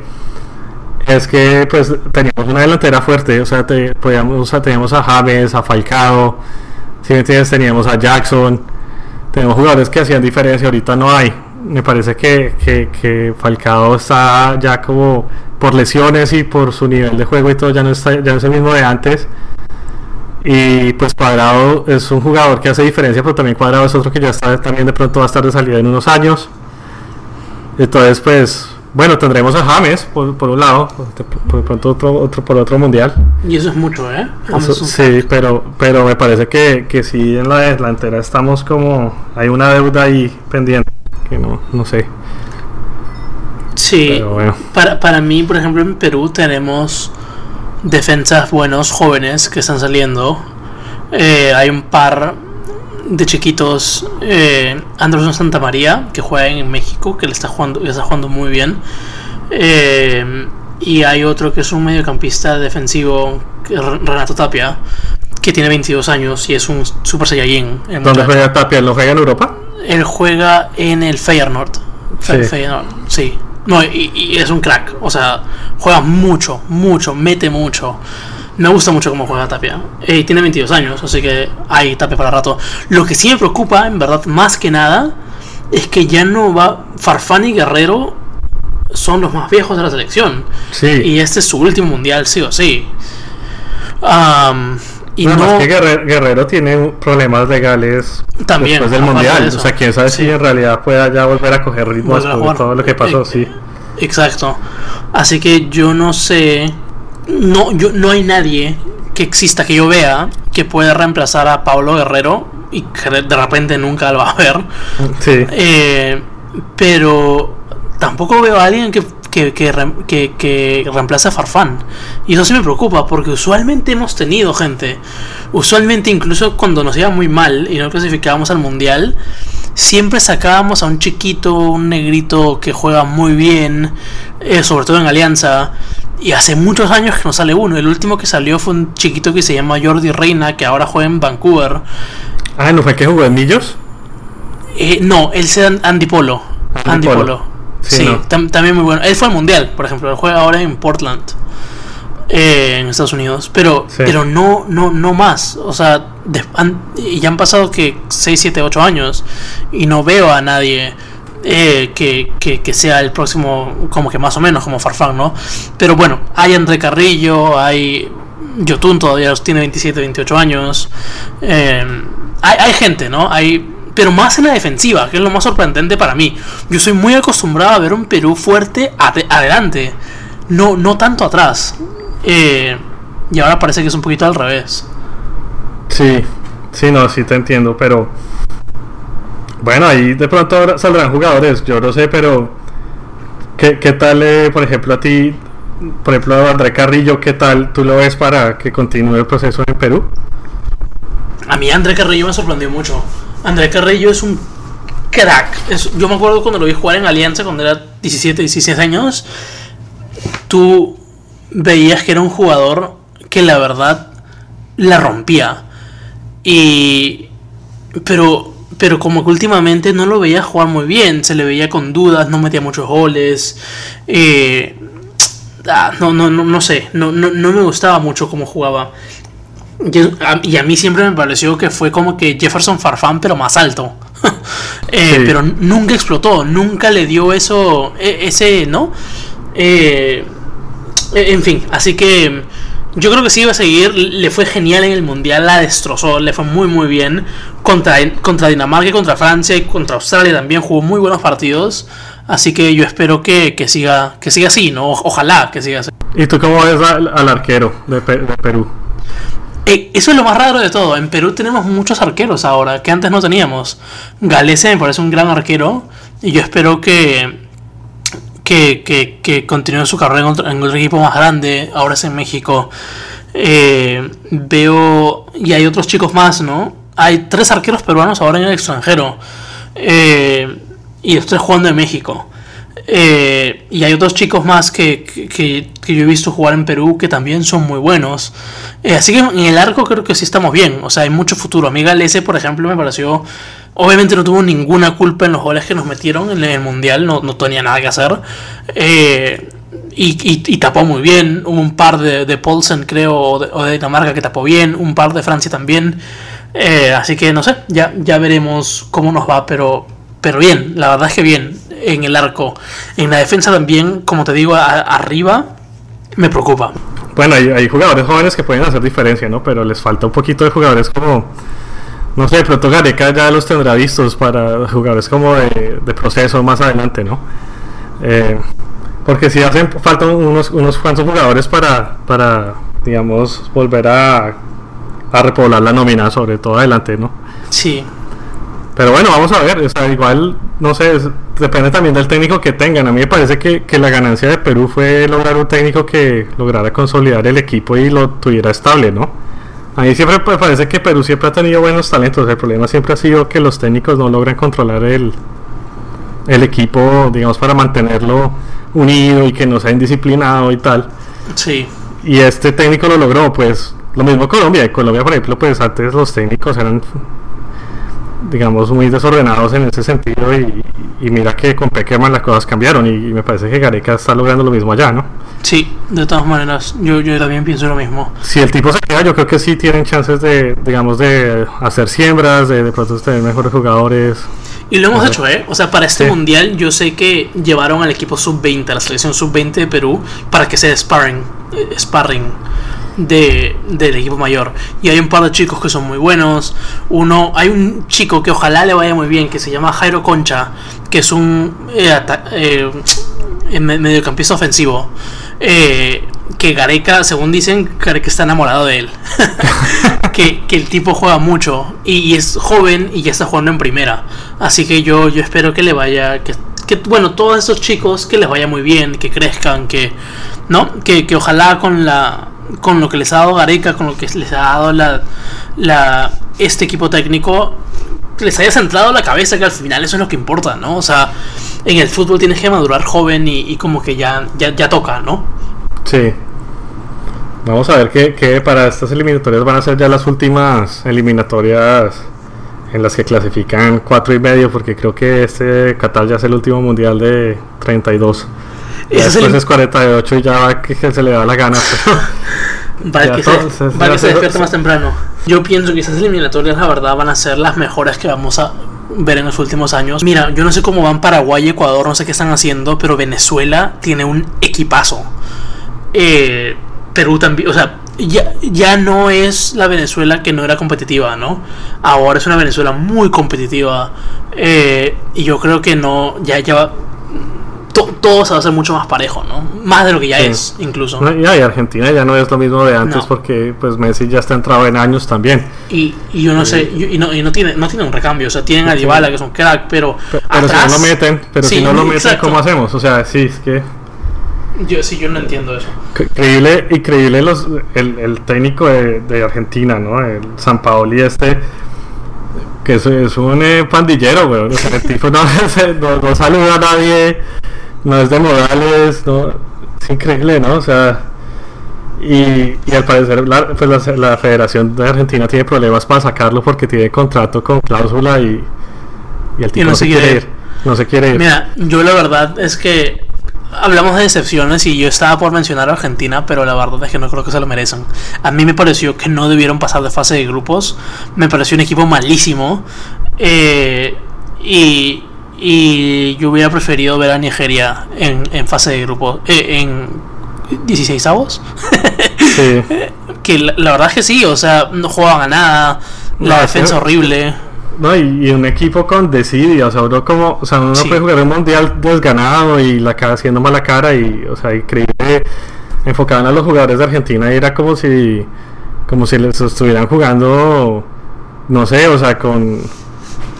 es que pues teníamos una delantera fuerte, o sea, te, podíamos, teníamos a James, a Falcao, si me entiendes, teníamos a Jackson, tenemos jugadores que hacían diferencia, ahorita no hay. Me parece que, que, que Falcao está ya como por lesiones y por su nivel de juego y todo, ya no, está, ya no es el mismo de antes. Y pues Cuadrado es un jugador que hace diferencia, pero también Cuadrado es otro que ya está también de pronto va a estar de salida en unos años. Entonces, pues, bueno, tendremos a James por, por un lado, por, pronto otro, otro, por otro mundial. Y eso es mucho, ¿eh? sí, pero, pero me parece que, que sí en la delantera estamos como. Hay una deuda ahí pendiente, que no, no sé. Sí, para, para mí, por ejemplo, en Perú tenemos defensas buenos, jóvenes, que están saliendo. Eh, hay un par de chiquitos, eh, Anderson Santa María, que juega en México, que le está jugando, está jugando muy bien. Eh, y hay otro que es un mediocampista defensivo, Renato Tapia, que tiene 22 años y es un Super Saiyajin. ¿Dónde juega Tapia? ¿Lo juega en Europa? Él juega en el Feyenoord. Sí. Feyenoord, sí. No, y, es un crack. O sea, juega mucho, mucho, mete mucho. Me gusta mucho cómo juega Tapia. Y tiene 22 años, así que hay Tapia para rato. Lo que sí me preocupa, en verdad, más que nada, es que ya no va. Farfán y Guerrero son los más viejos de la selección. Sí. Y este es su último mundial, sí o sí. Y no, que Guerrero, tiene problemas legales también, después del mundial. o sea, quién sabe si en realidad pueda ya volver a coger ritmo de todo lo que pasó, sí. Exacto. Así que yo no sé no, yo, no hay nadie que exista que yo vea que pueda reemplazar a Pablo Guerrero y que de repente nunca lo va a ver. Sí. Eh, pero tampoco veo a alguien que, que, que, que, reemplace a Farfán. Y eso sí me preocupa, porque usualmente hemos tenido gente. Usualmente, incluso cuando nos iba muy mal y no clasificábamos al mundial, siempre sacábamos a un chiquito, un negrito que juega muy bien, eh, sobre todo en Alianza. Y hace muchos años que no sale uno. El último que salió fue un chiquito que se llama Jordi Reina, que ahora juega en Vancouver. Ah, ¿no fue que jugó en Millos? Eh, no, él se Andy Polo. Andy, Polo. Sí, también muy bueno. Él fue al Mundial, por ejemplo. Él juega ahora en Portland. Eh, en Estados Unidos. Pero, pero no, no, no más. O sea, ya han pasado que 6, 7, 8 años. Y no veo a nadie eh, que, que, sea el próximo, como que más o menos, como Farfán, ¿no? Pero bueno, hay André Carrillo, hay Yotun todavía tiene 27, 28 años. Eh, hay, hay, gente, ¿no? Hay, pero más en la defensiva, que es lo más sorprendente para mí. Yo soy muy acostumbrado a ver un Perú fuerte adelante, no, no tanto atrás. Eh, y ahora parece que es un poquito al revés. Sí, sí, no, sí te entiendo, pero bueno, ahí de pronto saldrán jugadores, yo no sé, pero ¿qué, tal, eh, por ejemplo, a ti, por ejemplo, a André Carrillo, qué tal tú lo ves para que continúe el proceso en Perú? A mí André Carrillo me sorprendió mucho. André Carrillo es un crack. yo me acuerdo cuando lo vi jugar en Alianza cuando era 17, 16 años. Tú veías que era un jugador que la verdad la rompía. Y. Pero pero como que últimamente no lo veía jugar muy bien, se le veía con dudas, no metía muchos goles. Eh, ah, no, no, no, no sé, no, no, no me gustaba mucho cómo jugaba. Y a, mí siempre me pareció que fue como que Jefferson Farfán, pero más alto. Eh, pero nunca explotó, nunca le dio eso, e, ese, ¿no? Eh, en fin, así que yo creo que sí iba a seguir, le fue genial en el Mundial, la destrozó, le fue muy muy bien contra, contra Dinamarca y contra Francia y contra Australia también jugó muy buenos partidos. Así que yo espero que, siga que siga así, ¿no? Ojalá que siga así. ¿Y tú cómo ves al, arquero de, Perú? Eh, eso es lo más raro de todo. En Perú tenemos muchos arqueros ahora, que antes no teníamos. Galese me parece un gran arquero y yo espero que, que, que, continúe su carrera en otro, equipo más grande. Ahora es en México. Eh, veo. Y hay otros chicos más, ¿no? Hay tres arqueros peruanos ahora en el extranjero. Eh, y los tres jugando en México. Eh, y hay otros chicos más que, que, yo he visto jugar en Perú que también son muy buenos. así que en el arco creo que sí estamos bien. O sea, hay mucho futuro. Amiga Lese, por ejemplo, me pareció Obviamente no tuvo ninguna culpa en los goles que nos metieron en el Mundial, no, no tenía nada que hacer. Eh, y, tapó muy bien. Hubo un par de, de Paulsen, creo, o de, Dinamarca que tapó bien. Un par de Francia también. Eh, así que no sé, ya, ya veremos cómo nos va, pero, pero bien, la verdad es que bien en el arco. En la defensa también, como te digo, arriba me preocupa. Bueno, hay, hay, jugadores jóvenes que pueden hacer diferencia, ¿no? Pero les falta un poquito de jugadores como no sé, pronto Gareca ya los tendrá vistos para jugadores como de, proceso más adelante, ¿no? Eh, Porque si hacen faltan unos, unos cuantos jugadores para, para digamos, volver a, a repoblar la nómina, sobre todo adelante, ¿no? Sí. Pero bueno, vamos a ver, o sea, igual, no sé, depende también del técnico que tengan. A mí me parece que, que la ganancia de Perú fue lograr un técnico que lograra consolidar el equipo y lo tuviera estable, ¿no? A mí siempre me parece que Perú siempre ha tenido buenos talentos. El problema siempre ha sido que los técnicos no logran controlar el, el equipo, digamos, para mantenerlo unido y que no sea indisciplinado y tal. Sí. Y este técnico lo logró, pues lo mismo Colombia. En Colombia, por ejemplo, pues antes los técnicos eran, digamos, muy desordenados en ese sentido y, y mira que con Peckerman las cosas cambiaron y, y, me parece que Gareca está logrando lo mismo allá, ¿no? Sí, de todas maneras, yo, yo también pienso lo mismo. Si el tipo se queda, yo creo que sí tienen chances de, digamos, de hacer siembras, de de pronto tener mejores jugadores. Y lo hemos hecho, ¿eh? O sea, para este sí. mundial yo sé que llevaron al equipo sub-20, a la selección sub-20 de Perú, para que sea sparring, eh, sparring de, del equipo mayor. Y hay un par de chicos que son muy buenos. Uno, hay un chico que ojalá le vaya muy bien, que se llama Jairo Concha, que es un eh, eh, mediocampista ofensivo. Eh, que Gareca, según dicen, Gareca está enamorado de él. que, que, el tipo juega mucho y, y, es joven y ya está jugando en primera. Así que yo, yo espero que le vaya, que, que, bueno, todos esos chicos que les vaya muy bien, que crezcan, que, ¿no? Que, que ojalá con la con lo que les ha dado Gareca, con lo que les ha dado la, este equipo técnico, les haya centrado la cabeza que al final eso es lo que importa, ¿no? O sea, en el fútbol tienes que madurar joven y, como que ya, ya, ya toca, ¿no? Sí. Vamos a ver que, que, para estas eliminatorias van a ser ya las últimas eliminatorias en las que clasifican cuatro y medio, porque creo que este Qatar ya es el último mundial de 32. Ya después es, el... es 48 y ya va que, que se le da la gana. Pero para que, todo, se, para que se despierte más temprano. Yo pienso que esas eliminatorias, la verdad, van a ser las mejores que vamos a ver en los últimos años. Mira, yo no sé cómo van Paraguay y Ecuador, no sé qué están haciendo, pero Venezuela tiene un equipazo. Eh, Perú también, o sea, ya, ya no es la Venezuela que no era competitiva, ¿no? Ahora es una Venezuela muy competitiva. Eh, y yo creo que no, ya, ya to, todo se va a hacer mucho más parejo, ¿no? Más de lo que ya sí. es, incluso. No, ya, y Argentina ya no es lo mismo de antes no. porque pues Messi ya está entrado en años también. Y, y yo no sí. sé, y, no, y no, tiene, no tiene un recambio, o sea, tienen a Dybala que es un crack, pero... Pero, pero atrás, si no lo meten, pero sí, si no lo meten, exacto. ¿cómo hacemos? O sea, sí, es que... Yo sí, yo no entiendo eso. Increíble, increíble los, el, el técnico de, de, Argentina, ¿no? El San Paoli este, que es, es un eh, pandillero, güey. O sea, el tipo no, no, no, saluda a nadie, no es de modales, no, es increíble, ¿no? O sea, y, y al parecer la, pues la, la, Federación de Argentina tiene problemas para sacarlo porque tiene contrato con cláusula y, y el tipo y no, no, se quiere ir. ir. No se quiere ir. Mira, yo la verdad es que hablamos de decepciones y yo estaba por mencionar a Argentina, pero la verdad es que no creo que se lo merecen. A mí me pareció que no debieron pasar de fase de grupos. Me pareció un equipo malísimo. Eh, y, y, yo hubiera preferido ver a Nigeria en, en fase de grupos. Eh, en 16 avos. Sí. que la, la, verdad es que sí, o sea, no jugaban a nada. La no, defensa sí. horrible. No, y, y, un equipo con desidia, o sea, uno como, o sea, uno sí. puede jugar un mundial desganado y la cara haciendo mala cara y, o sea, increíble, enfocaban a los jugadores de Argentina y era como si, como si les estuvieran jugando, no sé, o sea, con,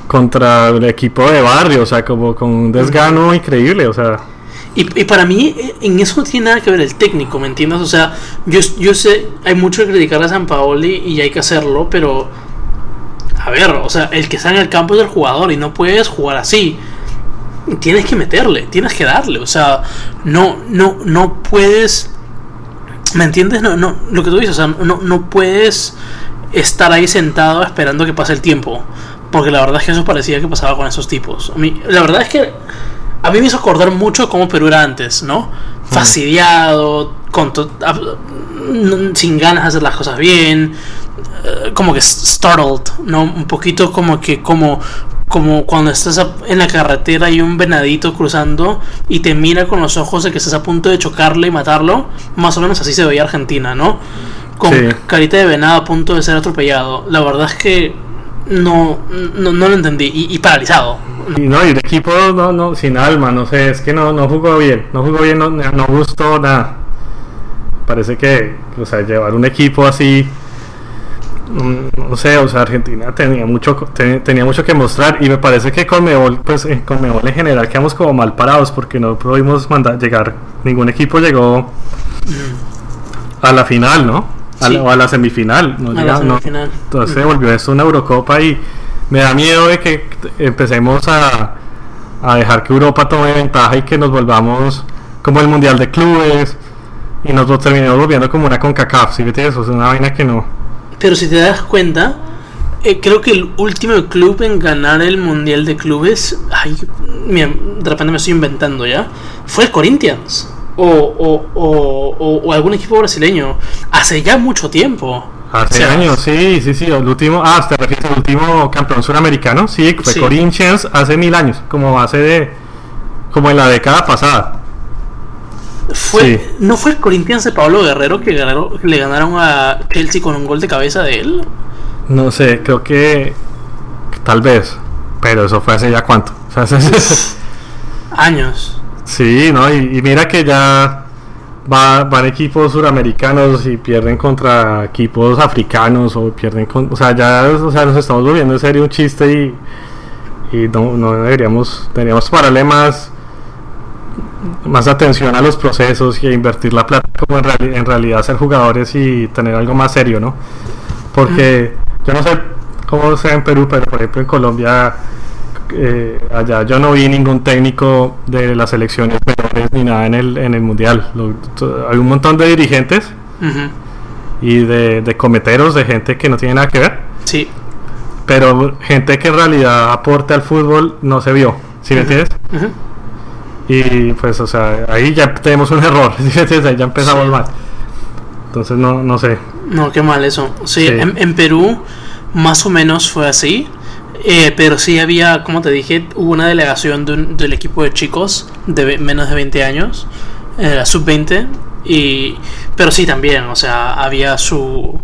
contra el equipo de barrio, o sea, como con un desgano increíble, o sea. Y, y, para mí, en eso no tiene nada que ver el técnico, ¿me entiendes? O sea, yo, yo sé, hay mucho que criticar a San Paoli y hay que hacerlo, pero a ver, o sea, el que está en el campo es el jugador y no puedes jugar así. Tienes que meterle, tienes que darle, o sea, no, no, no puedes, ¿me entiendes? No, no, lo que tú dices, o sea, no, no puedes estar ahí sentado esperando que pase el tiempo, porque la verdad es que eso parecía que pasaba con esos tipos. A mí, la verdad es que a mí me hizo acordar mucho cómo Perú era antes, ¿no? Fastidiado, con sin ganas de hacer las cosas bien, uh, como que startled, ¿no? Un poquito como que como como cuando estás en la carretera y un venadito cruzando y te mira con los ojos de que estás a punto de chocarle y matarlo, más o menos así se veía Argentina, ¿no? Con sí. carita de venado a punto de ser atropellado. La verdad es que no, no, no lo entendí y, y paralizado. Y no, y el equipo no, no, sin alma, no sé, es que no, no jugó bien, no jugó bien, no, no gustó nada. Parece que, o sea, llevar un equipo así, mm, no sé, o sea, Argentina tenía mucho, te- tenía mucho que mostrar y me parece que con Mebol, pues en Conmebol en general quedamos como mal parados porque no pudimos mandar llegar, ningún equipo llegó a la final, ¿no? A Sí. la, o a la semifinal. No, A la llegamos, no. semifinal. Entonces se volvió esto una Eurocopa y me da miedo de que empecemos a, a dejar que Europa tome ventaja y que nos volvamos como el Mundial de Clubes y nos lo terminemos volviendo como una CONCACAF, ¿sí ves? Eso es una vaina que no. Pero si te das cuenta, eh, creo que el último club en ganar el Mundial de Clubes, ay, mira, de repente me estoy inventando ya, fue el Corinthians. O, o, o, o- algún equipo brasileño. Hace ya mucho tiempo. Hace sea, años, sí, sí, sí. El último, ah, te refieres al último campeón suramericano, sí, fue Sí. Corinthians hace mil años, como hace de, como en la década pasada. Fue, Sí. ¿No fue el Corinthians de Pablo Guerrero que ganaron, le ganaron a Chelsea con un gol de cabeza de él? No sé, creo que tal vez, pero eso fue hace ya cuánto. O sea, hace- Años. Sí, ¿no? Y, y mira que ya va- van equipos suramericanos y pierden contra equipos africanos o pierden con, o sea, ya o sea, nos estamos volviendo en serio un chiste y, y no, no deberíamos, deberíamos pararle más más atención a los procesos y a invertir la plata como en, en realidad ser jugadores y tener algo más serio, ¿no? Porque yo no sé cómo sea en Perú, pero por ejemplo en Colombia, eh, allá yo no vi ningún técnico de las selecciones menores ni nada en el, en el mundial. Lo- to- hay un montón de dirigentes y de, de cometeros, de gente que no tiene nada que ver, Sí. pero gente que en realidad aporte al fútbol no se vio. ¿Sí me entiendes? Y pues, o sea, ahí ya tenemos un error, ¿sí me entiendes? Ahí ya empezamos Sí. mal. Entonces, no, no sé. No, qué mal eso. Sí, Sí. En, en Perú más o menos fue así. Eh, pero sí había, como te dije, hubo una delegación de un- del equipo de chicos de menos de 20 años, eh, la sub-20. Y, pero sí también, o sea, había su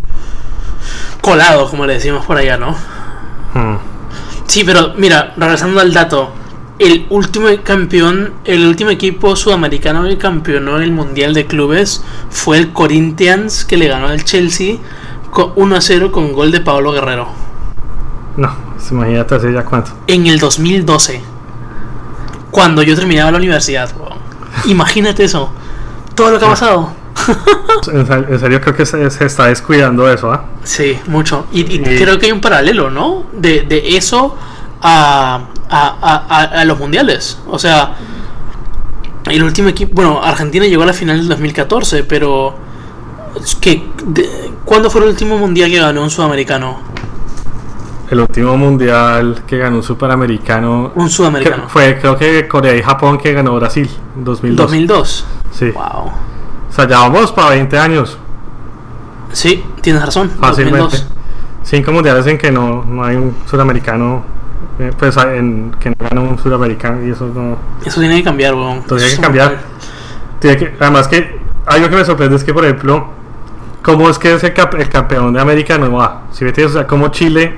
colado, como le decimos por allá, ¿no? Hmm. Sí, pero mira, regresando al dato, el último campeón, el último equipo sudamericano que campeonó en el Mundial de Clubes fue el Corinthians que le ganó al Chelsea con 1 a 0 con gol de Pablo Guerrero No, pues, imagínate hace ya cuánto. en el 2012. Cuando yo terminaba la universidad, weón. Imagínate eso. Todo lo que ha pasado. En, se- en serio, creo que se, se está descuidando eso, ¿ah? Sí, mucho. Y, creo que hay un paralelo, ¿no? De, de eso a, a, a- a- los mundiales. O sea, el último equipo. Bueno, Argentina llegó a la final del 2014, pero. es que, de- ¿Cuándo fue el último mundial que ganó un sudamericano? El último mundial que ganó un superamericano Un sudamericano. fue, creo que Corea y Japón que ganó Brasil en 2002. 2002. Sí. Wow. O sea, ya vamos para 20 años, Sí, tienes razón. fácilmente. 2002. Cinco mundiales en que no, no hay un suramericano, eh, pues en que no gana un suramericano y eso no. Eso tiene que cambiar, weón. Entonces Eso que cambiar. Tiene que, además que algo que me sorprende es que, por ejemplo, ¿cómo es que es el, campeón de América no va? Si me entiendes, o sea, cómo Chile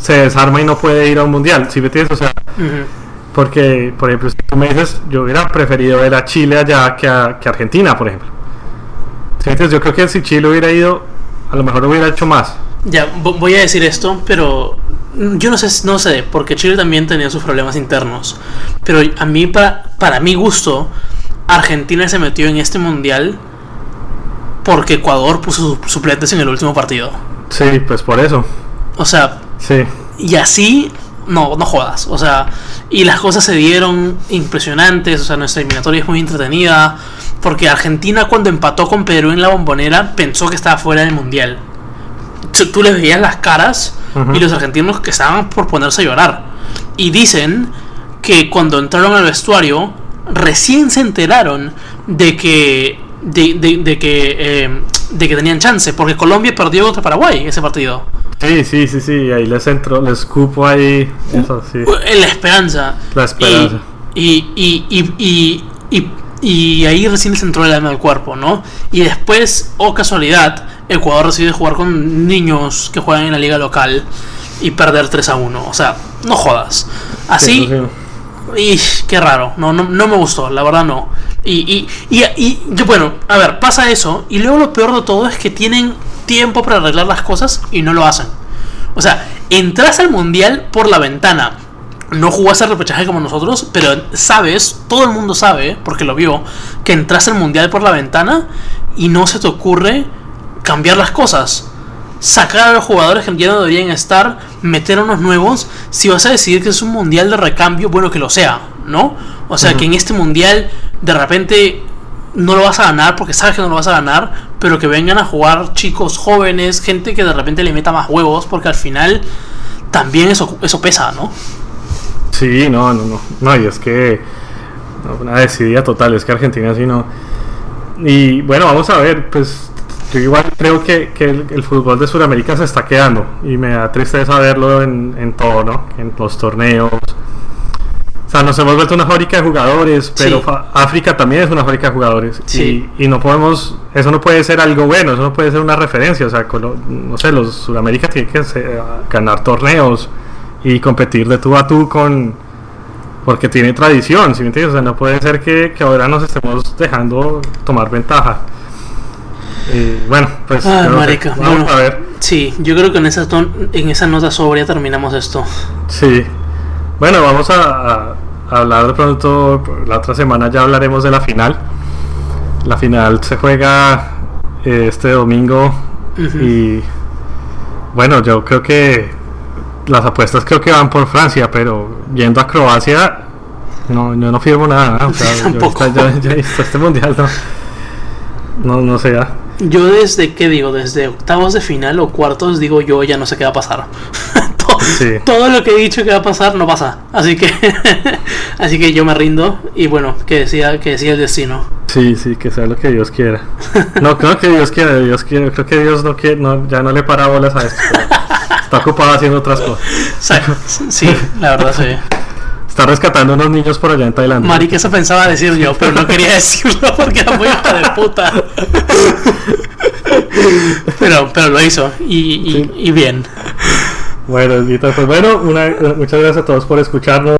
se desarma y no puede ir a un mundial, si me entiendes, o sea, Ujú. porque, por ejemplo, si tú me dices, yo hubiera preferido ver a Chile allá que a, que Argentina, por ejemplo. ¿Sí me entiendes? Yo creo que si Chile hubiera ido, a lo mejor hubiera hecho más. Ya, vo- voy a decir esto, pero mm, yo no sé, no sé, porque Chile también tenía sus problemas internos. Pero a mí, para, para mi gusto, Argentina se metió en este mundial porque Ecuador puso sus suplentes en el último partido. Sí, pues por eso. O sea, Sí. y así, no, no jodas. O sea, y las cosas se dieron impresionantes. O sea, nuestra eliminatoria es muy entretenida. Porque Argentina, cuando empató con Perú en la bombonera, pensó que estaba fuera del mundial. Tú, les veías las caras y los argentinos que estaban por ponerse a llorar. Y dicen que cuando entraron al vestuario, recién se enteraron de que. De, de- de que eh, de que tenían chance, porque Colombia perdió contra Paraguay ese partido. Sí, sí, sí, sí, ahí les entró, les cupo ahí, eso sí. La esperanza. La esperanza. Y, y, y, y, y, y ahí recién les entró el alma al cuerpo, ¿no? Y después, oh casualidad, Ecuador decide jugar con niños que juegan en la liga local. y perder 3 a 1. O sea, no jodas. Así. Sí. Y qué raro, no, no, no me gustó, la verdad no. Y, y, y, y bueno, a ver, pasa eso. Y luego lo peor de todo es que tienen tiempo para arreglar las cosas y no lo hacen. O sea, entras al mundial por la ventana. No jugás el repechaje como nosotros, pero sabes, todo el mundo sabe, porque lo vio, que entras al mundial por la ventana y no se te ocurre cambiar las cosas. Sacar a los jugadores que ya no deberían estar, meter a unos nuevos. Si vas a decidir que es un mundial de recambio, bueno que lo sea, ¿no? O sea, que en este mundial de repente no lo vas a ganar porque sabes que no lo vas a ganar, pero que vengan a jugar chicos jóvenes, gente que de repente le meta más huevos, porque al final también eso, eso pesa, ¿no? Sí, no, no, no. No, y es que. una decidida total, es que Argentina sí no. Y bueno, vamos a ver, pues. Yo igual creo que, que el, el fútbol de Sudamérica se está quedando. Y me da tristeza verlo en, en todo, ¿no? En los torneos. O sea, nos hemos vuelto una fábrica de jugadores, pero Sí. África también es una fábrica de jugadores. Sí. Y, y no podemos. Eso no puede ser algo bueno, eso no puede ser una referencia. O sea, lo- no sé, los Sudamérica tienen que ganar torneos y competir de tú a tú con. Porque tiene tradición, ¿sí me entiendes? O sea, no puede ser que, que ahora nos estemos dejando tomar ventaja. Y bueno, pues. Sé. marica, Vamos bueno. a ver. Sí, yo creo que en esa, ton- en esa nota sobria terminamos esto. Sí. Bueno, vamos a, hablar de pronto. La otra semana ya hablaremos de la final. La final se juega eh, este domingo. Y bueno, yo creo que las apuestas creo que van por Francia, pero yendo a Croacia, no, yo no firmo nada. O sea, yo ya- ya esta- este mundial no. No, no sé. ah. Yo desde, ¿qué digo? Desde octavos de final o cuartos digo yo ya no sé qué va a pasar. todo, Sí. todo lo que he dicho que va a pasar no pasa. Así que así que yo me rindo y bueno, que decía, que decía el destino. Sí, sí, que sea lo que Dios quiera. No, creo que Dios quiera, Dios quiere, creo que Dios no quiere, no, ya no le para bolas a esto. Está ocupado haciendo otras cosas. Sí, la verdad sí. Está rescatando a unos niños por allá en Tailandia. Marica, eso pensaba decir yo, pero no quería decirlo porque era muy hija de puta. Pero, pero lo hizo y, y, Sí. y bien. Bueno, pues bueno, una- muchas gracias a todos por escucharnos.